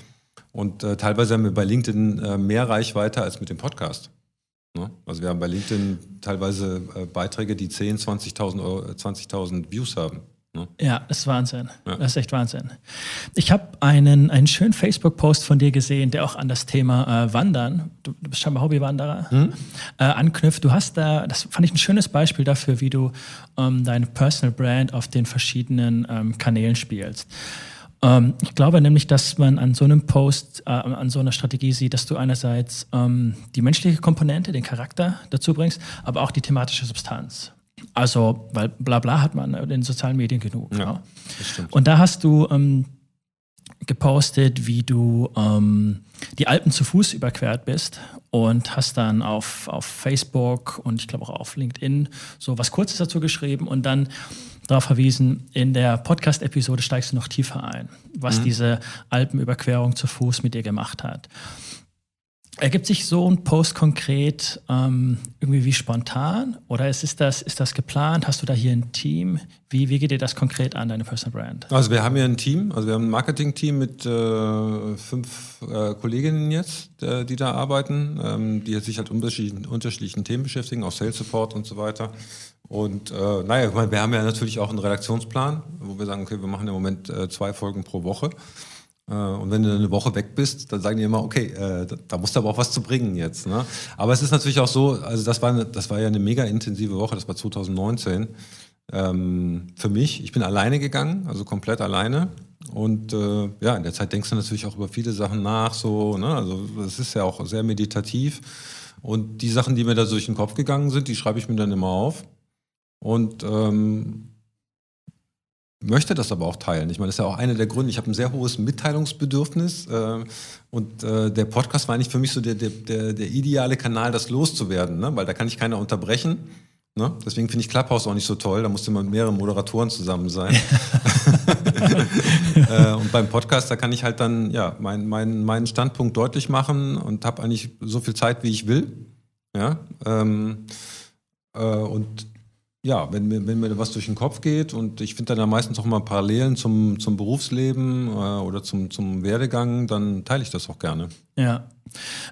Und äh, teilweise haben wir bei LinkedIn äh, mehr Reichweite als mit dem Podcast. Ne? Also wir haben bei LinkedIn teilweise Beiträge, die 10, 20.000 20 Views haben. Ne? Ja, das ist Wahnsinn. Ja. Das ist echt Wahnsinn. Ich habe einen, einen schönen Facebook-Post von dir gesehen, der auch an das Thema äh, Wandern, du, du, bist scheinbar Hobbywanderer, hm? äh, anknüpft. Du hast da, das fand ich ein schönes Beispiel dafür, wie du ähm, deine Personal Brand auf den verschiedenen ähm, Kanälen spielst. Ähm, ich glaube nämlich, dass man an so einem Post, äh, an so einer Strategie sieht, dass du einerseits ähm, die menschliche Komponente, den Charakter dazu bringst, aber auch die thematische Substanz. Also, weil bla bla hat man in den sozialen Medien genug. Ja, ja. Und da hast du ähm, gepostet, wie du ähm, die Alpen zu Fuß überquert bist und hast dann auf, auf Facebook und ich glaube auch auf LinkedIn so was Kurzes dazu geschrieben und dann darauf verwiesen, in der Podcast-Episode steigst du noch tiefer ein, was mhm. diese Alpenüberquerung zu Fuß mit dir gemacht hat. Ergibt sich so ein Post konkret ähm, irgendwie wie spontan oder ist, ist, das, ist das geplant? Hast du da hier ein Team? Wie, wie geht dir das konkret an, deine Personal Brand? Also wir haben hier ein Team, also wir haben ein Marketing-Team mit äh, fünf äh, Kolleginnen jetzt, äh, die da arbeiten, ähm, die sich halt unterschiedlichen, unterschiedlichen Themen beschäftigen, auch Sales Support und so weiter. Und äh, naja, wir haben ja natürlich auch einen Redaktionsplan, wo wir sagen, okay, wir machen im Moment äh, zwei Folgen pro Woche. Äh, und wenn du eine Woche weg bist, dann sagen die immer, okay, äh, da musst du aber auch was zu bringen jetzt. Ne? Aber es ist natürlich auch so, also das war, eine, das war ja eine mega intensive Woche, das war 2019. Ähm, für mich, ich bin alleine gegangen, also komplett alleine. Und äh, ja, in der Zeit denkst du natürlich auch über viele Sachen nach, so, ne? Also es ist ja auch sehr meditativ. Und die Sachen, die mir da durch den Kopf gegangen sind, die schreibe ich mir dann immer auf. Und ähm, möchte das aber auch teilen. Ich meine, das ist ja auch einer der Gründe. Ich habe ein sehr hohes Mitteilungsbedürfnis äh, und äh, der Podcast war eigentlich für mich so der, der, der, ideale Kanal, das loszuwerden, ne? weil da kann ich keiner unterbrechen. Ne? Deswegen finde ich Clubhouse auch nicht so toll. Da musste man mehrere Moderatoren zusammen sein. äh, und beim Podcast, da kann ich halt dann ja mein, mein, meinen Standpunkt deutlich machen und habe eigentlich so viel Zeit, wie ich will. Ja. Ähm, äh, und ja, wenn mir, wenn mir was durch den Kopf geht und ich finde dann ja meistens auch mal Parallelen zum, zum Berufsleben äh, oder zum, zum Werdegang, dann teile ich das auch gerne. Ja.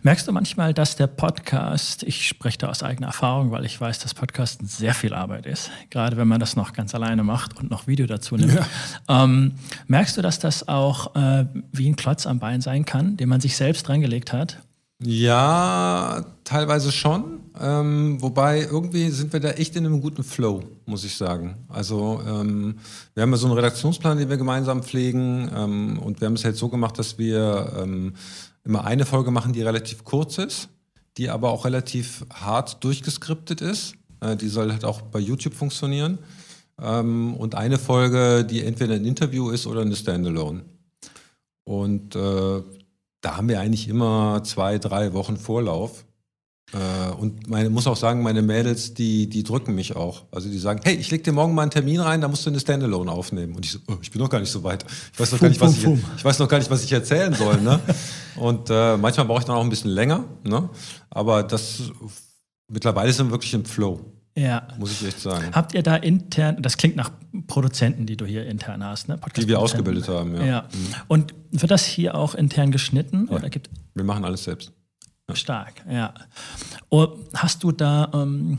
Merkst du manchmal, dass der Podcast, ich spreche da aus eigener Erfahrung, weil ich weiß, dass Podcasten sehr viel Arbeit ist, gerade wenn man das noch ganz alleine macht und noch Video dazu nimmt. Ja. Ähm, merkst du, dass das auch äh, wie ein Klotz am Bein sein kann, den man sich selbst reingelegt hat? Ja, teilweise schon. Ähm, wobei irgendwie sind wir da echt in einem guten Flow, muss ich sagen. Also ähm, wir haben ja so einen Redaktionsplan, den wir gemeinsam pflegen ähm, und wir haben es jetzt so gemacht, dass wir ähm, immer eine Folge machen, die relativ kurz ist, die aber auch relativ hart durchgeskriptet ist. Äh, die soll halt auch bei YouTube funktionieren. Ähm, und eine Folge, die entweder ein Interview ist oder eine Standalone. Und äh, da haben wir eigentlich immer zwei, drei Wochen Vorlauf. Äh, und meine, muss auch sagen, meine Mädels, die, die drücken mich auch. Also die sagen, hey, ich leg dir morgen mal einen Termin rein, da musst du eine Standalone aufnehmen. Und ich so, oh, ich bin noch gar nicht so weit. Ich weiß noch, fum, gar, nicht, was fum, ich, ich weiß noch gar nicht, was ich erzählen soll. Ne? und äh, manchmal brauche ich dann auch ein bisschen länger. Ne? Aber das mittlerweile sind wir wirklich im Flow. Ja. Muss ich echt sagen. Habt ihr da intern, das klingt nach Produzenten, die du hier intern hast, ne? Die wir ausgebildet haben, ja. ja. Mhm. Und wird das hier auch intern geschnitten? Ja. Oder gibt wir machen alles selbst. Stark, ja. Und hast du da ähm,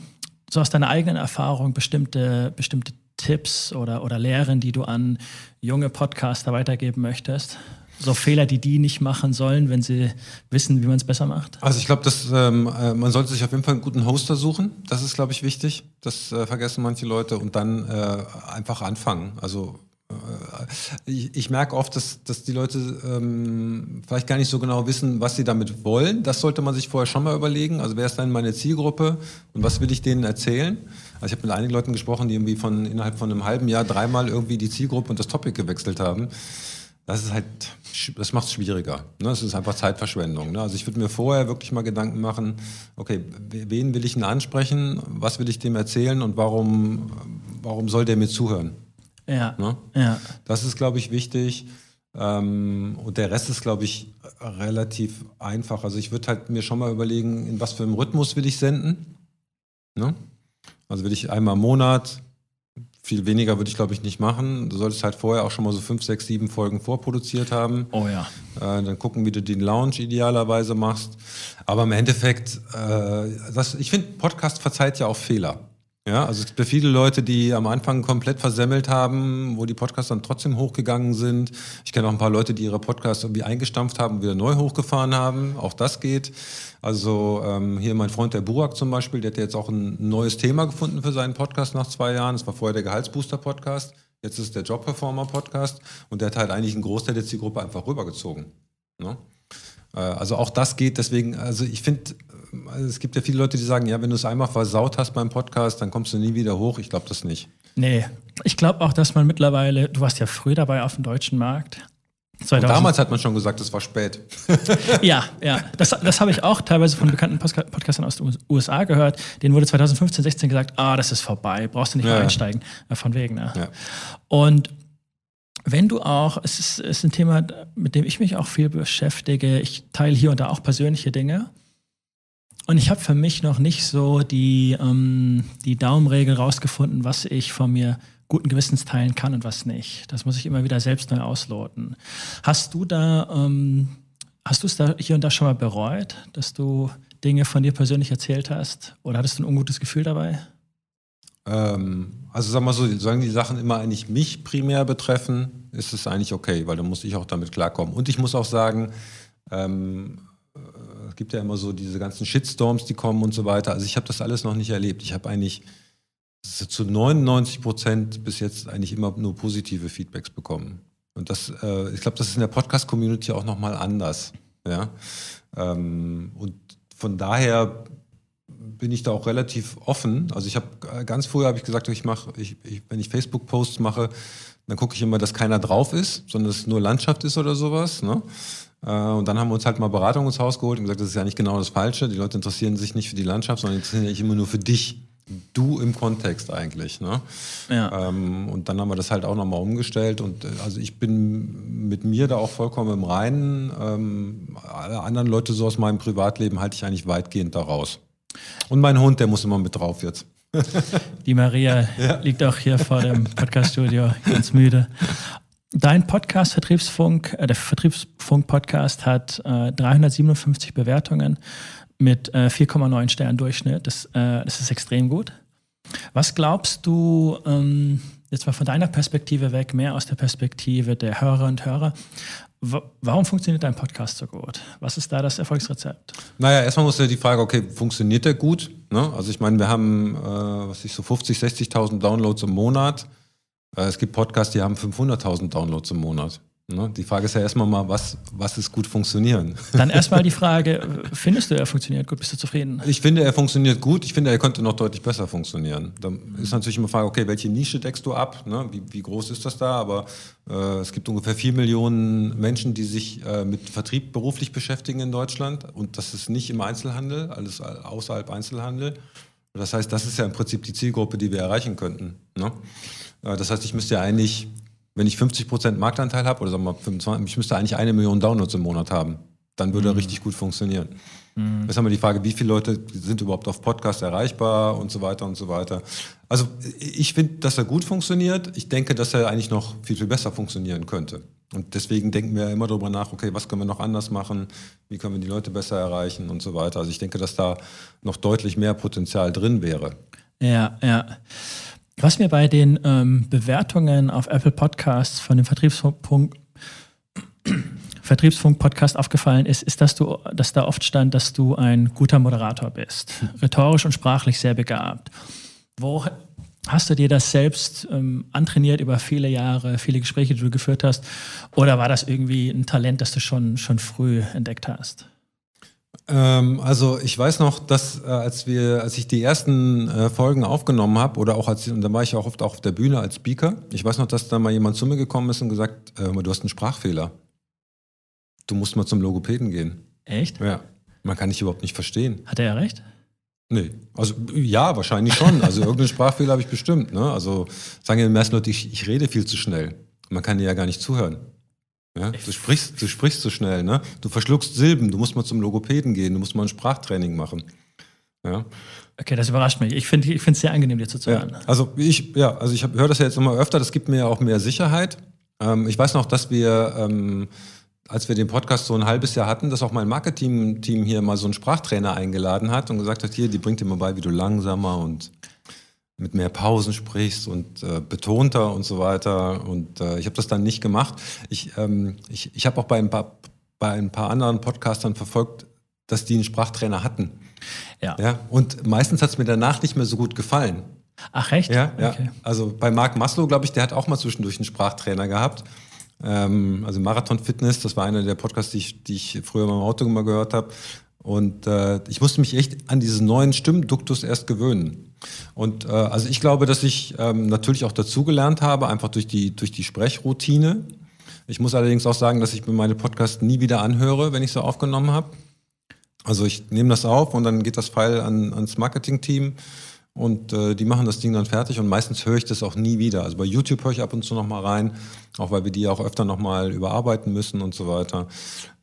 so aus deiner eigenen Erfahrung bestimmte, bestimmte Tipps oder, oder Lehren, die du an junge Podcaster weitergeben möchtest? so Fehler, die die nicht machen sollen, wenn sie wissen, wie man es besser macht? Also ich glaube, ähm, äh, man sollte sich auf jeden Fall einen guten Hoster suchen. Das ist, glaube ich, wichtig. Das äh, vergessen manche Leute und dann äh, einfach anfangen. Also ich, ich, merke oft, dass, dass die Leute ähm, vielleicht gar nicht so genau wissen, was sie damit wollen. Das sollte man sich vorher schon mal überlegen. Also wer ist dann meine Zielgruppe und was will ich denen erzählen? Also ich habe mit einigen Leuten gesprochen, die irgendwie von innerhalb von einem halben Jahr dreimal irgendwie die Zielgruppe und das Topic gewechselt haben das ist halt, das macht es schwieriger. Ne? Das ist einfach Zeitverschwendung. Ne? Also ich würde mir vorher wirklich mal Gedanken machen, okay, wen will ich denn ansprechen, was will ich dem erzählen und warum, warum soll der mir zuhören? Ja. Ne? ja. Das ist, glaube ich, wichtig. Ähm, und der Rest ist, glaube ich, relativ einfach. Also ich würde halt mir schon mal überlegen, in was für einem Rhythmus will ich senden. Ne? Also will ich einmal im Monat, viel weniger würde ich, glaube ich, nicht machen. Du solltest halt vorher auch schon mal so fünf, sechs, sieben Folgen vorproduziert haben. Oh ja. Äh, dann gucken, wie du den Launch idealerweise machst. Aber im Endeffekt, äh, das, ich finde, Podcast verzeiht ja auch Fehler. Ja, also es gibt viele Leute, die am Anfang komplett versemmelt haben, wo die Podcasts dann trotzdem hochgegangen sind. Ich kenne auch ein paar Leute, die ihre Podcasts irgendwie eingestampft haben und wieder neu hochgefahren haben. Auch das geht. Also ähm, hier mein Freund der Burak zum Beispiel, der hat jetzt auch ein neues Thema gefunden für seinen Podcast nach zwei Jahren. Das war vorher der Gehaltsbooster-Podcast. Jetzt ist der Jobperformer-Podcast und der hat halt eigentlich einen Großteil der Zielgruppe einfach rübergezogen. Ne? Äh, also auch das geht. Deswegen, also ich finde, also es gibt ja viele Leute, die sagen, ja, wenn du es einmal versaut hast beim Podcast, dann kommst du nie wieder hoch. Ich glaube das nicht. Nee, ich glaube auch, dass man mittlerweile, du warst ja früh dabei auf dem deutschen Markt. 2000. Und damals hat man schon gesagt, es war spät. ja, ja. Das, das habe ich auch teilweise von bekannten Podcastern aus den USA gehört. Denen wurde 2015, 16 gesagt, ah, das ist vorbei, brauchst du nicht ja, mehr einsteigen. Ja. Von wegen, ne? Ja. Und wenn du auch, es ist, es ist ein Thema, mit dem ich mich auch viel beschäftige, ich teile hier und da auch persönliche Dinge. Und ich habe für mich noch nicht so die, ähm, die Daumenregel rausgefunden, was ich von mir guten Gewissens teilen kann und was nicht. Das muss ich immer wieder selbst neu ausloten. Hast du da, ähm, hast du es da hier und da schon mal bereut, dass du Dinge von dir persönlich erzählt hast? Oder hattest du ein ungutes Gefühl dabei? Ähm, also sag mal so, solange die Sachen immer eigentlich mich primär betreffen, ist es eigentlich okay, weil dann muss ich auch damit klarkommen. Und ich muss auch sagen, ähm, es gibt ja immer so diese ganzen Shitstorms, die kommen und so weiter. Also ich habe das alles noch nicht erlebt. Ich habe eigentlich zu 99 Prozent bis jetzt eigentlich immer nur positive Feedbacks bekommen. Und das, äh, ich glaube, das ist in der Podcast-Community auch nochmal anders. Ja? Ähm, und von daher bin ich da auch relativ offen. Also ich habe äh, ganz früher habe ich gesagt, ich mache, ich, ich, wenn ich Facebook-Posts mache, dann gucke ich immer, dass keiner drauf ist, sondern dass es nur Landschaft ist oder sowas. Ne? Äh, und dann haben wir uns halt mal Beratung ins Haus geholt und gesagt, das ist ja nicht genau das Falsche. Die Leute interessieren sich nicht für die Landschaft, sondern interessieren sich immer nur für dich. Du im Kontext eigentlich. Ne? Ja. Ähm, und dann haben wir das halt auch nochmal umgestellt. Und äh, also ich bin mit mir da auch vollkommen im Reinen. Ähm, alle anderen Leute so aus meinem Privatleben halte ich eigentlich weitgehend daraus. Und mein Hund, der muss immer mit drauf jetzt. Die Maria ja. liegt auch hier vor dem Podcaststudio, ganz müde. Dein Podcast Vertriebsfunk, äh, der Vertriebsfunk-Podcast hat äh, 357 Bewertungen mit äh, 4,9 Sternen Durchschnitt. Das, äh, das ist extrem gut. Was glaubst du, ähm, jetzt mal von deiner Perspektive weg, mehr aus der Perspektive der Hörer und Hörer, warum funktioniert dein Podcast so gut? Was ist da das Erfolgsrezept? Naja, erstmal muss ja die Frage, okay, funktioniert der gut? Ne? Also ich meine, wir haben, äh, was ich so 50, 60.000 Downloads im Monat. Äh, es gibt Podcasts, die haben 500.000 Downloads im Monat. Ne? Die Frage ist ja erstmal mal, was, was ist gut funktionieren? Dann erstmal die Frage, findest du, er funktioniert gut? Bist du zufrieden? Ich finde, er funktioniert gut. Ich finde, er könnte noch deutlich besser funktionieren. Dann ist natürlich immer die Frage, okay, welche Nische deckst du ab? Ne? Wie, wie, groß ist das da? Aber äh, es gibt ungefähr vier Millionen Menschen, die sich äh, mit Vertrieb beruflich beschäftigen in Deutschland. Und das ist nicht im Einzelhandel, alles außerhalb Einzelhandel. Das heißt, das ist ja im Prinzip die Zielgruppe, die wir erreichen könnten. Ne? Äh, das heißt, ich müsste ja eigentlich wenn ich 50 Prozent Marktanteil habe, oder sagen wir mal 25, ich müsste eigentlich eine Million Downloads im Monat haben. Dann würde mhm. er richtig gut funktionieren. Mhm. Jetzt haben wir die Frage, wie viele Leute sind überhaupt auf Podcast erreichbar und so weiter und so weiter. Also ich finde, dass er gut funktioniert. Ich denke, dass er eigentlich noch viel, viel besser funktionieren könnte. Und deswegen denken wir immer darüber nach, okay, was können wir noch anders machen? Wie können wir die Leute besser erreichen und so weiter. Also ich denke, dass da noch deutlich mehr Potenzial drin wäre. Ja, ja. Was mir bei den ähm, Bewertungen auf Apple Podcasts von dem Vertriebsfunk, Vertriebsfunk Podcast aufgefallen ist, ist, dass du, dass da oft stand, dass du ein guter Moderator bist, rhetorisch und sprachlich sehr begabt. Wo hast du dir das selbst ähm, antrainiert über viele Jahre, viele Gespräche, die du geführt hast, oder war das irgendwie ein Talent, das du schon schon früh entdeckt hast? Ähm, also ich weiß noch, dass äh, als wir, als ich die ersten äh, Folgen aufgenommen habe, oder auch als und dann war ich auch oft auch auf der Bühne als Speaker. Ich weiß noch, dass da mal jemand zu mir gekommen ist und gesagt, äh, du hast einen Sprachfehler. Du musst mal zum Logopäden gehen. Echt? Ja. Man kann dich überhaupt nicht verstehen. Hat er ja recht? Nee, also ja, wahrscheinlich schon. Also irgendeinen Sprachfehler habe ich bestimmt. Ne? Also sagen ja die meisten Leute, ich, ich rede viel zu schnell. Man kann dir ja gar nicht zuhören. Ja, du sprichst, du sprichst zu schnell, ne? Du verschluckst Silben, du musst mal zum Logopäden gehen, du musst mal ein Sprachtraining machen. Ja. Okay, das überrascht mich. Ich finde es sehr angenehm, dir zuzuhören. Ja, also ich, ja, also ich höre das ja jetzt immer öfter, das gibt mir ja auch mehr Sicherheit. Ähm, ich weiß noch, dass wir, ähm, als wir den Podcast so ein halbes Jahr hatten, dass auch mein Marketing-Team hier mal so einen Sprachtrainer eingeladen hat und gesagt hat, hier, die bringt dir mal bei, wie du langsamer und mit mehr Pausen sprichst und äh, betonter und so weiter. Und äh, ich habe das dann nicht gemacht. Ich, ähm, ich, ich habe auch bei ein, paar, bei ein paar anderen Podcastern verfolgt, dass die einen Sprachtrainer hatten. Ja. ja? Und meistens hat es mir danach nicht mehr so gut gefallen. Ach, echt? Ja, ja. Okay. Also bei Marc Maslow, glaube ich, der hat auch mal zwischendurch einen Sprachtrainer gehabt. Ähm, also Marathon Fitness, das war einer der Podcasts, die ich, die ich früher beim Auto immer gehört habe. Und äh, ich musste mich echt an diesen neuen Stimmduktus erst gewöhnen. Und äh, also ich glaube, dass ich ähm, natürlich auch dazugelernt habe, einfach durch die, durch die Sprechroutine. Ich muss allerdings auch sagen, dass ich mir meine Podcasts nie wieder anhöre, wenn ich sie aufgenommen habe. Also ich nehme das auf und dann geht das File an, ans Marketing-Team und äh, die machen das Ding dann fertig und meistens höre ich das auch nie wieder. Also bei YouTube höre ich ab und zu noch mal rein, auch weil wir die auch öfter noch mal überarbeiten müssen und so weiter.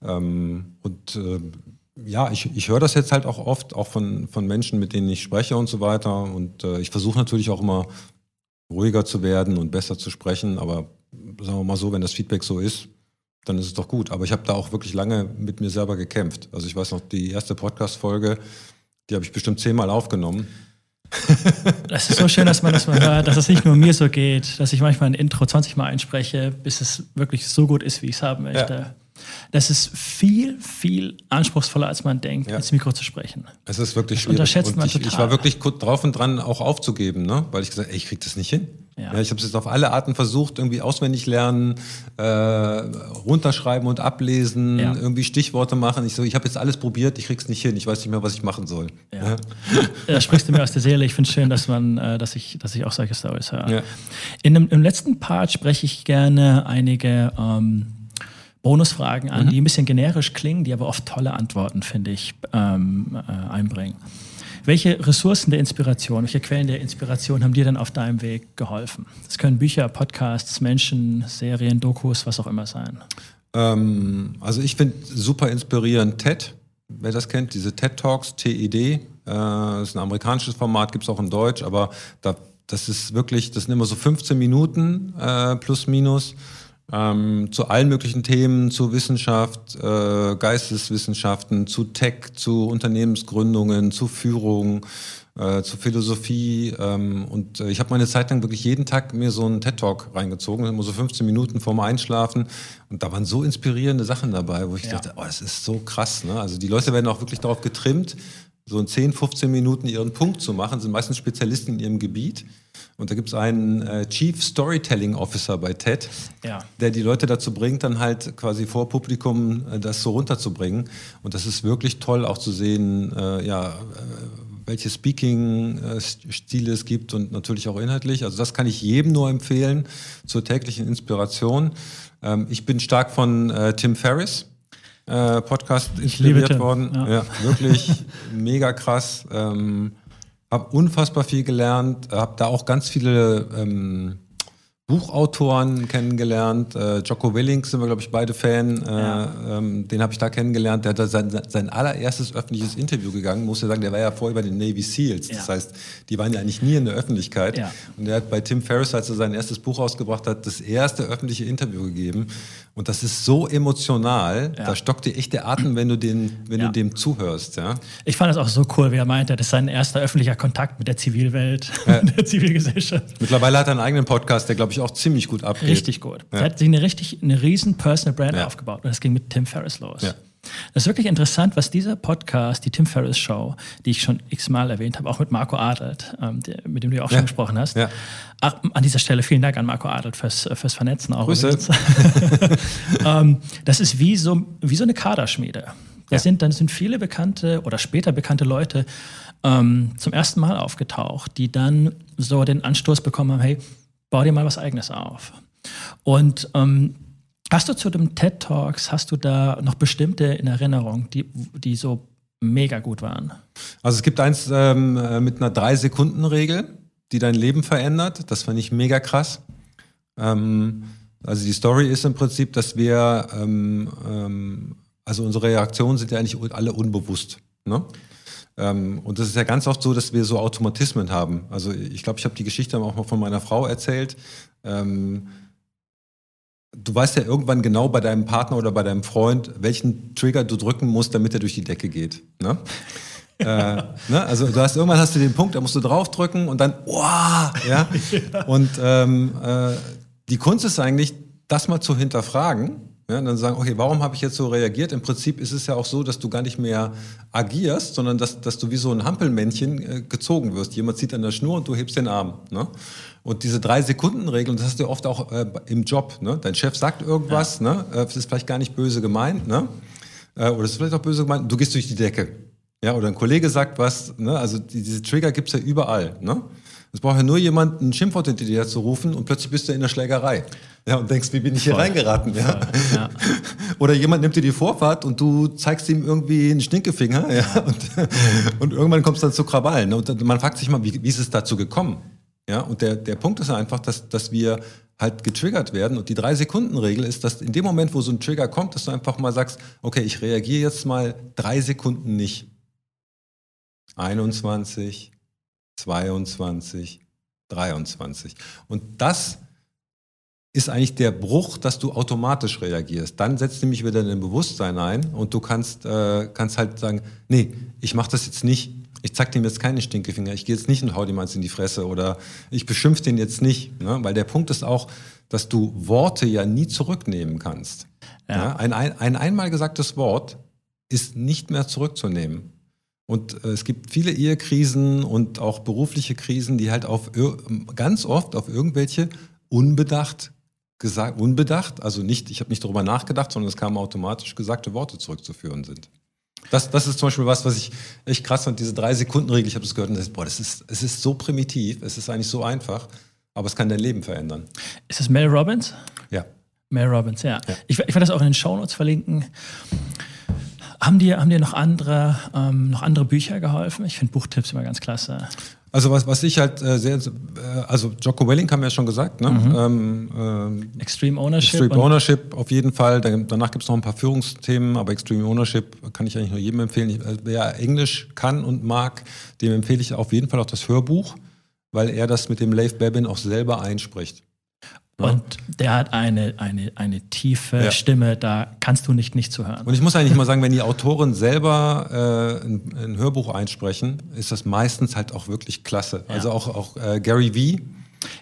Ähm, und äh, ja, ich, ich höre das jetzt halt auch oft, auch von, von Menschen, mit denen ich spreche und so weiter. Und äh, ich versuche natürlich auch immer ruhiger zu werden und besser zu sprechen. Aber sagen wir mal so, wenn das Feedback so ist, dann ist es doch gut. Aber ich habe da auch wirklich lange mit mir selber gekämpft. Also ich weiß noch, die erste Podcast-Folge, die habe ich bestimmt zehnmal aufgenommen. Das ist so schön, dass man das mal hört, dass es nicht nur mir so geht, dass ich manchmal ein Intro 20 Mal einspreche, bis es wirklich so gut ist, wie ich es haben möchte. Ja. Das ist viel, viel anspruchsvoller, als man denkt, ja. ins Mikro zu sprechen. Es ist wirklich das schwierig. Unterschätzt man ich, total. ich war wirklich drauf und dran, auch aufzugeben, ne? weil ich gesagt habe, ich kriege das nicht hin. Ja. Ja, ich habe es jetzt auf alle Arten versucht, irgendwie auswendig lernen, äh, runterschreiben und ablesen, ja. irgendwie Stichworte machen. Ich so, ich habe jetzt alles probiert, ich krieg's nicht hin, ich weiß nicht mehr, was ich machen soll. Ja. Da sprichst du mir aus der Seele. Ich finde es schön, dass man, äh, dass ich, dass ich auch solche Stories höre. In dem, Im letzten Part spreche ich gerne einige ähm, Bonusfragen an, mhm. die ein bisschen generisch klingen, die aber oft tolle Antworten, finde ich, ähm, äh, einbringen. Welche Ressourcen der Inspiration, welche Quellen der Inspiration haben dir denn auf deinem Weg geholfen? Das können Bücher, Podcasts, Menschen, Serien, Dokus, was auch immer sein. Ähm, also ich finde super inspirierend TED, wer das kennt, diese TED Talks, TED. Äh, das ist ein amerikanisches Format, gibt es auch in Deutsch, aber da, das ist wirklich, das sind immer so 15 Minuten äh, plus minus ähm, zu allen möglichen Themen, zu Wissenschaft, äh, Geisteswissenschaften, zu Tech, zu Unternehmensgründungen, zu Führung, äh, zu Philosophie. Ähm, und äh, ich habe meine Zeit lang wirklich jeden Tag mir so einen TED-Talk reingezogen, immer so 15 Minuten vorm Einschlafen. Und da waren so inspirierende Sachen dabei, wo ich ja. dachte, oh, das ist so krass. Ne? Also die Leute werden auch wirklich darauf getrimmt, so in 10, 15 Minuten ihren Punkt zu machen, sind meistens Spezialisten in ihrem Gebiet. Und da gibt es einen äh, Chief Storytelling Officer bei TED, ja. der die Leute dazu bringt, dann halt quasi vor Publikum äh, das so runterzubringen. Und das ist wirklich toll auch zu sehen, äh, ja, äh, welche Speaking-Stile es gibt und natürlich auch inhaltlich. Also das kann ich jedem nur empfehlen zur täglichen Inspiration. Ähm, ich bin stark von äh, Tim Ferriss. Äh, Podcast inspiriert worden. Ja. ja. wirklich mega krass. Ähm, hab unfassbar viel gelernt, habe da auch ganz viele ähm, Buchautoren kennengelernt. Äh, Jocko Willink sind wir, glaube ich, beide Fan. Äh, ja. ähm, den habe ich da kennengelernt. Der hat sein, sein allererstes öffentliches Interview gegangen. Muss ja sagen, der war ja vorher bei den Navy SEALs. Das ja. heißt, die waren ja eigentlich nie in der Öffentlichkeit. Ja. Und der hat bei Tim Ferriss, als er sein erstes Buch rausgebracht hat, das erste öffentliche Interview gegeben. Und das ist so emotional, da stockt dir echt der Atem, wenn du, den, wenn du dem zuhörst. Ja? Ich fand es auch so cool, wie er meinte, das ist sein erster öffentlicher Kontakt mit der Zivilwelt, ja. der Zivilgesellschaft. Mittlerweile hat er einen eigenen Podcast, der, glaube ich, auch ziemlich gut abgeht. Richtig gut. Er hat sich eine richtig, eine riesen Personal Brand aufgebaut und das ging mit Tim Ferriss los. Ja. Das ist wirklich interessant, was dieser Podcast, die Tim Ferriss Show, die ich schon x-mal erwähnt habe, auch mit Marco Adelt, ähm, der, mit dem du ja auch ja. schon gesprochen hast. Ja. Ach, an dieser Stelle vielen Dank an Marco Adelt fürs, fürs Vernetzen. Auch Grüße. ähm, das ist wie so, wie so eine Kaderschmiede. Da ja. sind, dann sind viele bekannte oder später bekannte Leute ähm, zum ersten Mal aufgetaucht, die dann so den Anstoß bekommen haben, hey, bau dir mal was Eigenes auf. Und ähm, Hast du zu den TED Talks, hast du da noch bestimmte in Erinnerung, die, die so mega gut waren? Also es gibt eins ähm, äh, mit einer Drei-Sekunden-Regel, die dein Leben verändert. Das fand ich mega krass. Ähm, also die Story ist im Prinzip, dass wir, ähm, ähm, also unsere Reaktionen sind ja eigentlich alle unbewusst. Ne? Ähm, und das ist ja ganz oft so, dass wir so Automatismen haben. Also ich glaube, ich habe die Geschichte auch mal von meiner Frau erzählt. Ähm, du weißt ja irgendwann genau bei deinem Partner oder bei deinem Freund, welchen Trigger du drücken musst, damit er durch die Decke geht. Ne? äh, ne? Also du hast irgendwann hast du den Punkt, da musst du draufdrücken und dann, wow, ja. Und ähm, äh, die Kunst ist eigentlich, das mal zu hinterfragen. Ja, und dann sagen, okay, warum habe ich jetzt so reagiert? Im Prinzip ist es ja auch so, dass du gar nicht mehr agierst, sondern dass, dass du wie so ein Hampelmännchen äh, gezogen wirst. Jemand zieht an der Schnur und du hebst den Arm. Ne? Und diese Drei-Sekunden-Regel, das hast du oft auch äh, im Job. Ne? Dein Chef sagt irgendwas, ja. ne? das ist vielleicht gar nicht böse gemeint, ne? äh, oder ist vielleicht auch böse gemeint, du gehst durch die Decke. Ja, oder ein Kollege sagt was, ne? also die, diese Trigger gibt's ja überall. Ne? Es braucht ja nur jemand, ein Schimpfwort hinter dir zu rufen und plötzlich bist du in der Schlägerei. Ja, und denkst, wie bin ich hier Voll. reingeraten? Ja? ja. Oder jemand nimmt dir die Vorfahrt und du zeigst ihm irgendwie einen Stinkefinger ja? und, und irgendwann kommst du dann zu Krawallen. Und man fragt sich mal, wie, wie ist es dazu gekommen? Ja, und der, der Punkt ist einfach, dass, dass wir halt getriggert werden. Und die Drei-Sekunden-Regel ist, dass in dem Moment, wo so ein Trigger kommt, dass du einfach mal sagst, okay, ich reagiere jetzt mal drei Sekunden nicht. 21, 22, 23. Und das ist eigentlich der Bruch, dass du automatisch reagierst. Dann setzt nämlich wieder dein Bewusstsein ein und du kannst, äh, kannst halt sagen, nee, ich mache das jetzt nicht ich zeig dem jetzt keine Stinkefinger, ich gehe jetzt nicht und hau dem eins in die Fresse oder ich beschimpfe den jetzt nicht. Ne? Weil der Punkt ist auch, dass du Worte ja nie zurücknehmen kannst. Ja. Ja? Ein, ein, ein einmal gesagtes Wort ist nicht mehr zurückzunehmen. Und äh, es gibt viele Ehekrisen und auch berufliche Krisen, die halt auf ganz oft auf irgendwelche unbedacht gesagt, unbedacht, also nicht, ich habe nicht darüber nachgedacht, sondern es kamen automatisch gesagte Worte zurückzuführen sind. Das, das ist zum Beispiel was, was ich echt krass fand, diese Drei-Sekunden-Regel, ich habe das gehört und das, boah, das ist, es ist so primitiv, es ist eigentlich so einfach, aber es kann dein Leben verändern. Ist das Mel Robbins? Ja. Mel Robbins, ja. ja. Ich, ich werde das auch in den Shownotes verlinken. Haben dir, haben dir noch, andere, ähm, noch andere Bücher geholfen? Ich finde Buchtipps immer ganz klasse. Also was, was ich halt äh, sehr, äh, also Jocko Welling haben wir ja schon gesagt, ne? Mhm. Ähm, ähm, Extreme Ownership. Extreme Ownership auf jeden Fall. danach gibt es noch ein paar Führungsthemen, aber Extreme Ownership kann ich eigentlich nur jedem empfehlen. Ich, äh, wer Englisch kann und mag, dem empfehle ich auf jeden Fall auch das Hörbuch, weil er das mit dem Leif Babin auch selber einspricht. Und der hat eine, eine, eine tiefe ja. Stimme, da kannst du nicht nicht zuhören. Und ich muss eigentlich mal sagen, wenn die Autoren selber äh, ein, ein, Hörbuch einsprechen, ist das meistens halt auch wirklich klasse. Ja. Also auch, auch äh, Gary Vee,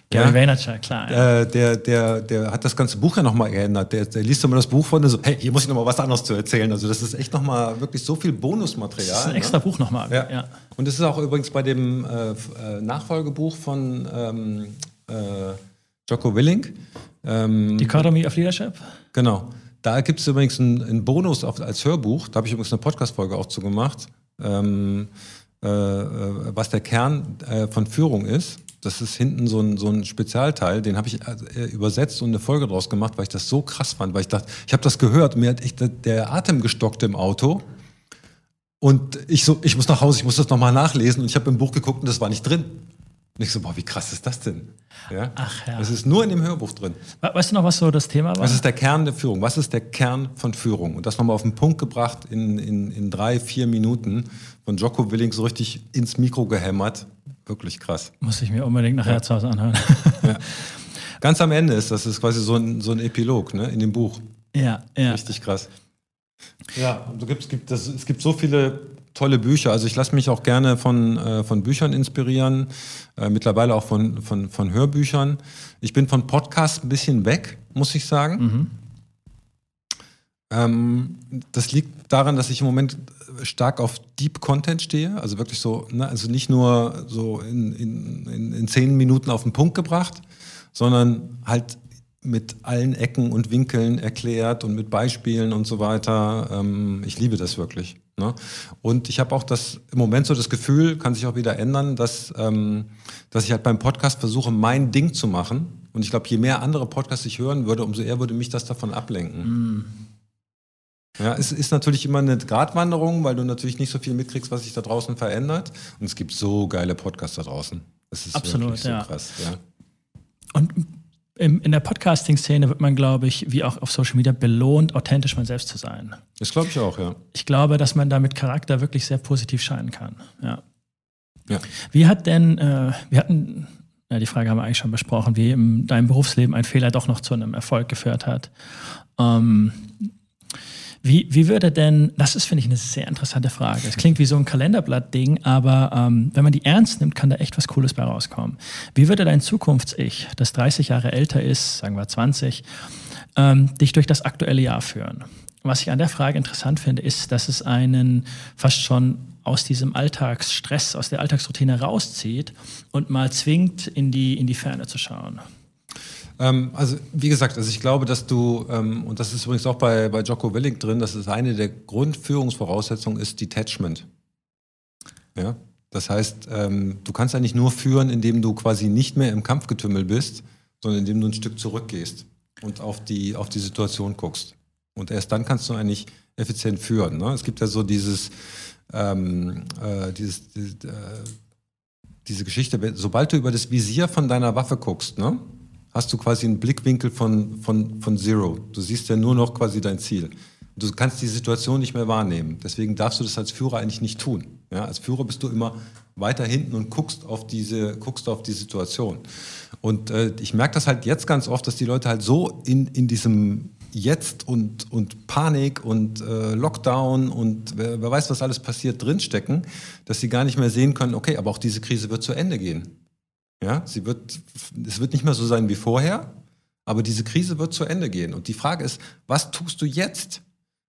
Gary ja? Vaynerchuk, klar. Ja. Äh, der, der, der hat das ganze Buch ja nochmal geändert. Der, der liest immer das Buch von, so, hey, hier muss ich nochmal was anderes zu erzählen. Also das ist echt nochmal wirklich so viel Bonusmaterial. Das ist ein extra ne? Buch nochmal. Ja. ja. Und das ist auch übrigens bei dem äh, äh Nachfolgebuch von ähm, äh, Jocko Willing. Ähm, The Economy of Leadership? Genau. Da gibt es übrigens einen, einen Bonus auf, als Hörbuch. Da habe ich übrigens eine Podcast-Folge auch zu gemacht. Ähm, äh, äh was der Kern äh, von Führung ist. Das ist hinten so ein, so ein Spezialteil, den habe ich äh, übersetzt und eine Folge draus gemacht, weil ich das so krass fand, weil ich dachte, ich habe das gehört, mir hat echt der Atem gestockt im Auto. Und ich so, ich muss nach Hause, ich muss das nochmal nachlesen und ich habe im Buch geguckt und das war nicht drin. Und ich so, boah, wie krass ist das denn? Ja? Ach ja. Das ist nur in dem Hörbuch drin. Weißt du noch, was so das Thema war? Was ist der Kern der Führung? Was ist der Kern von Führung? Und das nochmal auf den Punkt gebracht in, in, in drei, vier Minuten von Jocko Willing so richtig ins Mikro gehämmert. Wirklich krass. Muss ich mir unbedingt nachher ja. zu Hause anhören. Ja. Ganz am Ende ist das ist quasi so ein, so ein Epilog ne, in dem Buch. Ja, ja. Richtig krass. Ja, und gibt, es, gibt das, es gibt so viele tolle Bücher. Also ich lasse mich auch gerne von, äh, von Büchern inspirieren, äh, mittlerweile auch von, von, von Hörbüchern. Ich bin von Podcasts ein bisschen weg, muss ich sagen. Mhm. Ähm, das liegt daran, dass ich im Moment stark auf Deep Content stehe, also wirklich so, ne, also nicht nur so in, in, in, in zehn Minuten auf den Punkt gebracht, sondern halt mit allen Ecken und Winkeln erklärt und mit Beispielen und so weiter. Ähm, ich liebe das wirklich. Ne? Und ich habe auch das im Moment so das Gefühl, kann sich auch wieder ändern, dass, ähm, dass ich halt beim Podcast versuche, mein Ding zu machen. Und ich glaube, je mehr andere Podcasts ich hören würde, umso eher würde mich das davon ablenken. Mm. Ja, es ist natürlich immer eine Gratwanderung, weil du natürlich nicht so viel mitkriegst, was sich da draußen verändert. Und es gibt so geile Podcasts da draußen. Das ist Absolut, wirklich so ja. krass. Ja. Und in der Podcasting-Szene wird man, glaube ich, wie auch auf Social Media belohnt, authentisch man selbst zu sein. Das glaube ich auch, ja. Ich glaube, dass man da mit Charakter wirklich sehr positiv scheinen kann. Ja. ja. Wie hat denn, äh, wir hatten, ja, die Frage haben wir eigentlich schon besprochen, wie in deinem Berufsleben ein Fehler doch noch zu einem Erfolg geführt hat. Ähm, wie, wie würde denn, das ist, finde ich, eine sehr interessante Frage. Es klingt wie so ein Kalenderblatt-Ding, aber ähm, wenn man die ernst nimmt, kann da echt was Cooles bei rauskommen. Wie würde dein Zukunfts-Ich, das 30 Jahre älter ist, sagen wir 20, ähm, dich durch das aktuelle Jahr führen? Was ich an der Frage interessant finde, ist, dass es einen fast schon aus diesem Alltagsstress, aus der Alltagsroutine rauszieht und mal zwingt, in die, in die Ferne zu schauen. Ähm, also wie gesagt, also ich glaube, dass du, ähm, und das ist übrigens auch bei, bei Jocko Willing drin, dass es eine der Grundführungsvoraussetzungen ist Detachment. Ja? Das heißt, ähm, du kannst eigentlich nur führen, indem du quasi nicht mehr im Kampfgetümmel bist, sondern indem du ein Stück zurückgehst und auf die, auf die Situation guckst. Und erst dann kannst du eigentlich effizient führen. Ne? Es gibt ja so dieses, ähm, äh, dieses, dieses äh, diese Geschichte, sobald du über das Visier von deiner Waffe guckst, ne? Hast du quasi einen Blickwinkel von, von, von Zero. Du siehst ja nur noch quasi dein Ziel. Du kannst die Situation nicht mehr wahrnehmen. Deswegen darfst du das als Führer eigentlich nicht tun. Ja, als Führer bist du immer weiter hinten und guckst auf diese, guckst auf die Situation. Und äh, ich merke das halt jetzt ganz oft, dass die Leute halt so in, in diesem Jetzt und, und Panik und äh, Lockdown und wer, wer weiß, was alles passiert, drinstecken, dass sie gar nicht mehr sehen können, okay, aber auch diese Krise wird zu Ende gehen. Ja, sie wird, es wird nicht mehr so sein wie vorher, aber diese Krise wird zu Ende gehen. Und die Frage ist, was tust du jetzt?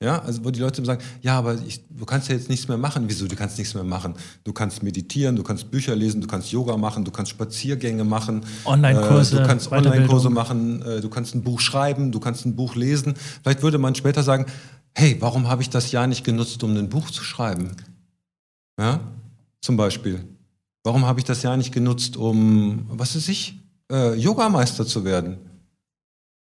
Ja, also wo die Leute sagen, ja, aber ich, du kannst ja jetzt nichts mehr machen. Wieso? Du kannst nichts mehr machen. Du kannst meditieren, du kannst Bücher lesen, du kannst Yoga machen, du kannst Spaziergänge machen, Online-Kurse, äh, du kannst Online-Kurse machen, äh, du kannst ein Buch schreiben, du kannst ein Buch lesen. Vielleicht würde man später sagen, hey, warum habe ich das Jahr nicht genutzt, um ein Buch zu schreiben? Ja, zum Beispiel. Warum habe ich das Jahr nicht genutzt, um, was ist ich, äh, Yogameister zu werden?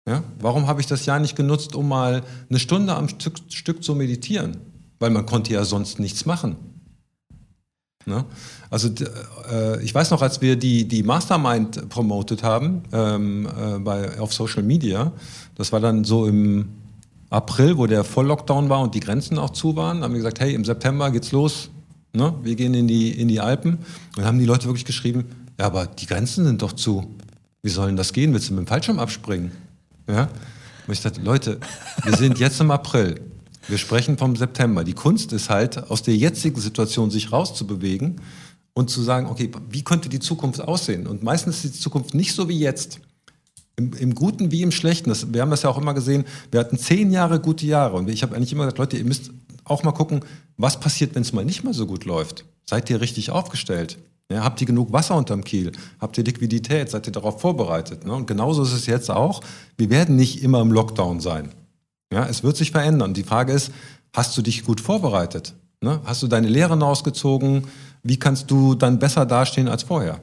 Ja? Warum habe ich das Jahr nicht genutzt, um mal eine Stunde am Stück, Stück zu meditieren? Weil man konnte ja sonst nichts machen. Ne? Also äh, ich weiß noch, als wir die, die Mastermind promotet haben ähm, äh, bei, auf Social Media, das war dann so im April, wo der Volllockdown war und die Grenzen auch zu waren, haben wir gesagt, hey, im September geht's los, Ne? Wir gehen in die, in die Alpen und haben die Leute wirklich geschrieben, ja, aber die Grenzen sind doch zu. Wie soll denn das gehen? Willst du mit dem Fallschirm abspringen? Ja? Und ich dachte, Leute, wir sind jetzt im April. Wir sprechen vom September. Die Kunst ist halt, aus der jetzigen Situation sich rauszubewegen und zu sagen, okay, wie könnte die Zukunft aussehen? Und meistens ist die Zukunft nicht so wie jetzt. Im, Im, Guten wie im Schlechten. Das, wir haben das ja auch immer gesehen. Wir hatten zehn Jahre gute Jahre. Und ich habe eigentlich immer gesagt, Leute, ihr müsst auch mal gucken, was passiert, wenn es mal nicht mehr so gut läuft. Seid ihr richtig aufgestellt? Ja, habt ihr genug Wasser unterm Kiel? Habt ihr Liquidität? Seid ihr darauf vorbereitet? Ne? Und genauso ist es jetzt auch. Wir werden nicht immer im Lockdown sein. Ja, es wird sich verändern. Die Frage ist, hast du dich gut vorbereitet? Ne? Hast du deine Lehren ausgezogen? Wie kannst du dann besser dastehen als vorher?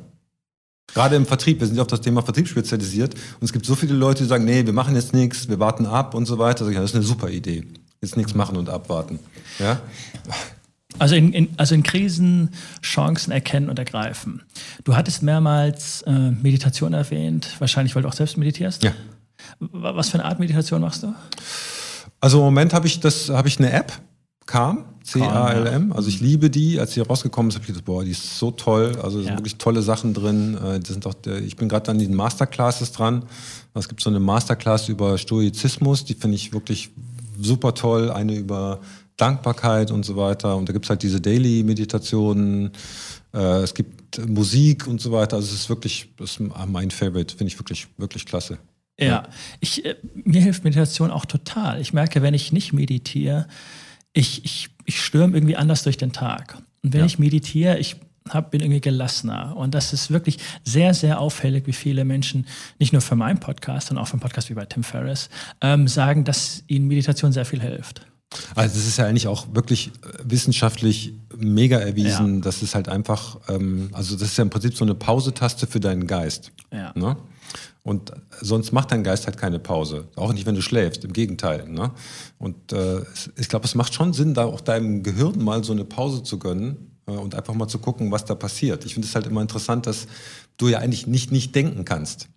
Gerade im Vertrieb, wir sind ja auf das Thema Vertrieb spezialisiert und es gibt so viele Leute, die sagen, nee, wir machen jetzt nichts, wir warten ab und so weiter. Das ist eine super Idee. Jetzt nichts machen und abwarten. Ja? Also in, in, also in Krisen Chancen erkennen und ergreifen. Du hattest mehrmals äh, Meditation erwähnt, wahrscheinlich, weil du auch selbst meditierst. Ja. Was für eine Art Meditation machst du? Also im Moment habe ich das, habe ich eine App, Calm, C-A-L-M. Also ich liebe die. Als sie rausgekommen ist, habe ich gedacht, boah, die ist so toll. Also da sind wirklich tolle Sachen drin. Äh, das sind auch, ich bin gerade an den Masterclasses dran. Es gibt so eine Masterclass über Stoizismus, die finde ich wirklich super toll. Eine über Dankbarkeit und so weiter. Und da gibt es halt diese Daily-Meditationen. Äh, es gibt Musik und so weiter. Also es ist wirklich, das ist mein Favorite, finde ich wirklich, wirklich klasse. Ja, ich, äh, mir hilft Meditation auch total. Ich merke, wenn ich nicht meditiere, ich, ich, ich stürme irgendwie anders durch den Tag. Und wenn ja. ich meditiere, ich hab, bin irgendwie gelassener. Und das ist wirklich sehr, sehr auffällig, wie viele Menschen, nicht nur für meinen Podcast, sondern auch für einen Podcast wie bei Tim Ferriss, ähm, sagen, dass ihnen Meditation sehr viel hilft. Also das ist ja eigentlich auch wirklich äh, wissenschaftlich mega erwiesen. Ja. Das ist halt einfach, ähm, also das ist ja im Prinzip so eine Pausetaste für deinen Geist. Ja. Ne? Und sonst macht dein Geist halt keine Pause. Auch nicht, wenn du schläfst, im Gegenteil. Ne? Und äh, ich glaube, es macht schon Sinn, da auch deinem Gehirn mal so eine Pause zu gönnen und einfach mal zu gucken, was da passiert. Ich finde es halt immer interessant, dass du ja eigentlich nicht nicht denken kannst.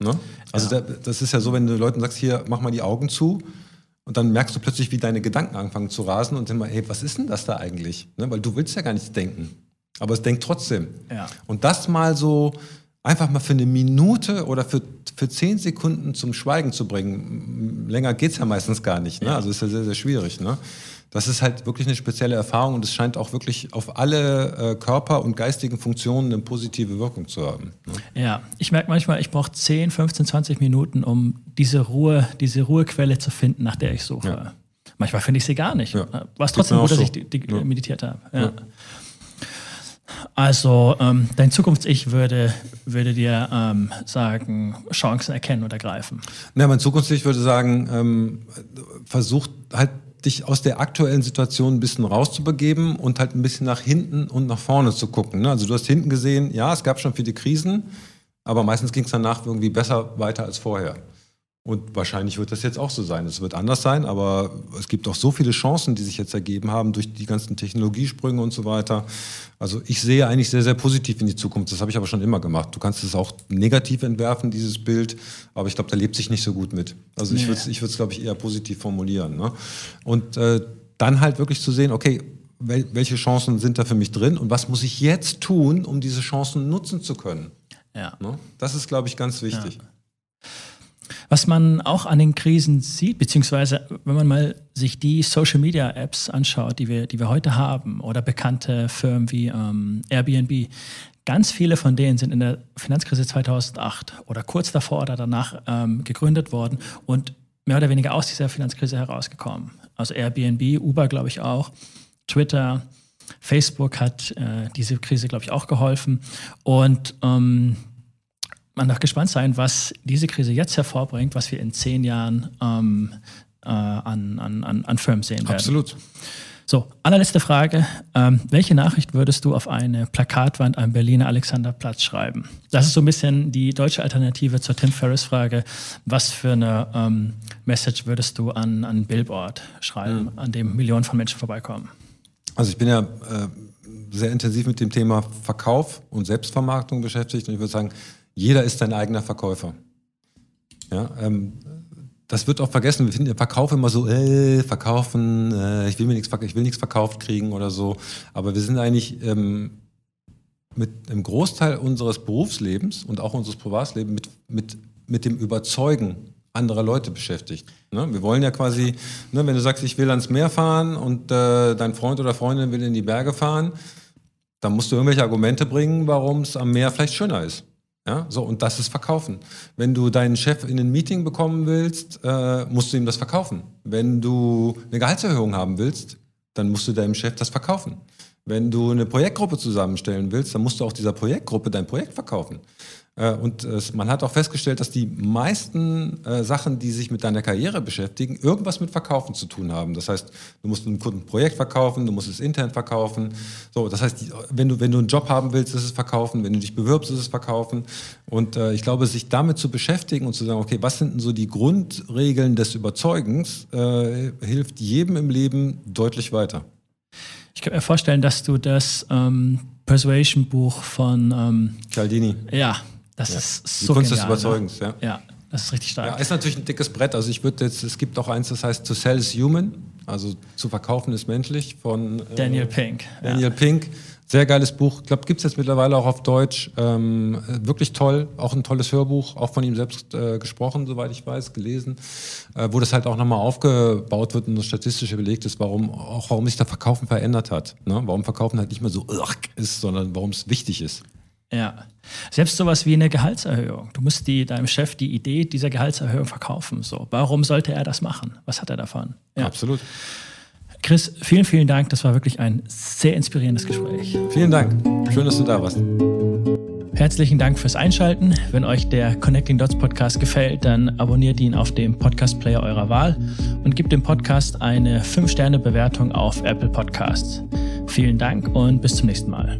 Ne? Also ja. da, das ist ja so, wenn du Leuten sagst, hier, mach mal die Augen zu und dann merkst du plötzlich, wie deine Gedanken anfangen zu rasen und dann mal, hey, was ist denn das da eigentlich? Ne? Weil du willst ja gar nichts denken. Aber es denkt trotzdem. Ja. Und das mal so einfach mal für eine Minute oder für, für zehn Sekunden zum Schweigen zu bringen. Länger geht es ja meistens gar nicht. Ne? Ja. Also ist ja sehr, sehr schwierig. Ne? Das ist halt wirklich eine spezielle Erfahrung und es scheint auch wirklich auf alle äh, Körper- und geistigen Funktionen eine positive Wirkung zu haben. Ne? Ja, ich merke manchmal, ich brauche 10, 15, 20 Minuten, um diese Ruhe, diese Ruhequelle zu finden, nach der ich suche. Ja. Manchmal finde ich sie gar nicht. Ja. Was trotzdem gut, dass so. ich die, die ja. meditiert habe. Ja. Also ähm, dein Zukunfts-Ich würde, würde dir ähm, sagen, Chancen erkennen und ergreifen. Ja, mein Zukunfts-Ich würde sagen, ähm, versucht halt dich aus der aktuellen Situation ein bisschen rauszubegeben und halt ein bisschen nach hinten und nach vorne zu gucken. Ne? Also du hast hinten gesehen, ja, es gab schon viele Krisen, aber meistens ging es danach irgendwie besser weiter als vorher. Und wahrscheinlich wird das jetzt auch so sein. Es wird anders sein, aber es gibt auch so viele Chancen, die sich jetzt ergeben haben durch die ganzen Technologiesprünge und so weiter. Also ich sehe eigentlich sehr, sehr positiv in die Zukunft. Das habe ich aber schon immer gemacht. Du kannst es auch negativ entwerfen, dieses Bild, aber ich glaube, da lebt sich nicht so gut mit. Also ich würde es, ich glaube ich, eher positiv formulieren. Ne? Und äh, dann halt wirklich zu sehen, okay, welche Chancen sind da für mich drin und was muss ich jetzt tun, um diese Chancen nutzen zu können? Ja. Ne? Das ist, glaube ich, ganz wichtig. Ja. Was man auch an den Krisen sieht, beziehungsweise wenn man mal sich die Social Media Apps anschaut, die wir, die wir heute haben, oder bekannte Firmen wie ähm, Airbnb, ganz viele von denen sind in der Finanzkrise 2008 oder kurz davor oder danach ähm, gegründet worden und mehr oder weniger aus dieser Finanzkrise herausgekommen. Also Airbnb, Uber, glaube ich auch, Twitter, Facebook hat äh, diese Krise, glaube ich, auch geholfen. Und ähm, man darf gespannt sein, was diese Krise jetzt hervorbringt, was wir in zehn Jahren ähm, äh, an, an, an Firmen sehen werden. Absolut. So, allerletzte Frage. Ähm, welche Nachricht würdest du auf eine Plakatwand am Berliner Alexanderplatz schreiben? Das ist so ein bisschen die deutsche Alternative zur Tim Ferriss-Frage. Was für eine ähm, Message würdest du an ein Billboard schreiben, mhm. an dem Millionen von Menschen vorbeikommen? Also ich bin ja äh, sehr intensiv mit dem Thema Verkauf und Selbstvermarktung beschäftigt und ich würde sagen, jeder ist sein eigener Verkäufer. Ja, ähm, das wird auch vergessen. Wir finden Verkauf immer so, äh, verkaufen, äh, ich will mir nichts, ich will nichts verkauft kriegen oder so. Aber wir sind eigentlich ähm, mit einem Großteil unseres Berufslebens und auch unseres Privatlebens mit, mit, mit dem Überzeugen anderer Leute beschäftigt. Ne? Wir wollen ja quasi, ne, wenn du sagst, ich will ans Meer fahren und äh, dein Freund oder Freundin will in die Berge fahren, dann musst du irgendwelche Argumente bringen, warum es am Meer vielleicht schöner ist. Ja, so, und das ist Verkaufen. Wenn du deinen Chef in ein Meeting bekommen willst, äh, musst du ihm das verkaufen. Wenn du eine Gehaltserhöhung haben willst, dann musst du deinem Chef das verkaufen. Wenn du eine Projektgruppe zusammenstellen willst, dann musst du auch dieser Projektgruppe dein Projekt verkaufen. Äh, und man hat auch festgestellt, dass die meisten äh, Sachen, die sich mit deiner Karriere beschäftigen, irgendwas mit Verkaufen zu tun haben. Das heißt, du musst einem Kunden ein Projekt verkaufen, du musst es intern verkaufen. So, das heißt, wenn du, wenn du einen Job haben willst, ist es verkaufen. Wenn du dich bewirbst, ist es verkaufen. Und äh, ich glaube, sich damit zu beschäftigen und zu sagen, okay, was sind denn so die Grundregeln des Überzeugens, äh, hilft jedem im Leben deutlich weiter. Ich kann mir vorstellen, dass du das ähm, Persuasion-Buch von ähm, Cialdini. Ja, das ja. ist so Die Kunst genial, des ne? Überzeugens, ja. Ja, das ist richtig stark. Ja, ist natürlich ein dickes Brett. Also ich würde jetzt, es gibt auch eins, das heißt To Sell is Human, also zu verkaufen ist menschlich von äh, Daniel Pink. Daniel ja. Pink. Sehr geiles Buch. Ich glaube, gibt es jetzt mittlerweile auch auf Deutsch. Ähm, wirklich toll. Auch ein tolles Hörbuch, auch von ihm selbst äh, gesprochen, soweit ich weiß, gelesen, äh, wo das halt auch nochmal aufgebaut wird und das statistisch belegt ist, warum, auch warum sich der Verkaufen verändert hat. Ne? Warum Verkaufen halt nicht mehr so ist, sondern warum es wichtig ist. Ja. Selbst sowas wie eine Gehaltserhöhung. Du musst die, deinem Chef die Idee dieser Gehaltserhöhung verkaufen. So, warum sollte er das machen? Was hat er davon? Ja. Absolut. Chris, vielen, vielen Dank. Das war wirklich ein sehr inspirierendes Gespräch. Vielen Dank. Schön, dass du da warst. Herzlichen Dank fürs Einschalten. Wenn euch der Connecting Dots Podcast gefällt, dann abonniert ihn auf dem Podcast Player eurer Wahl und gebt dem Podcast eine 5-Sterne-Bewertung auf Apple Podcasts. Vielen Dank und bis zum nächsten Mal.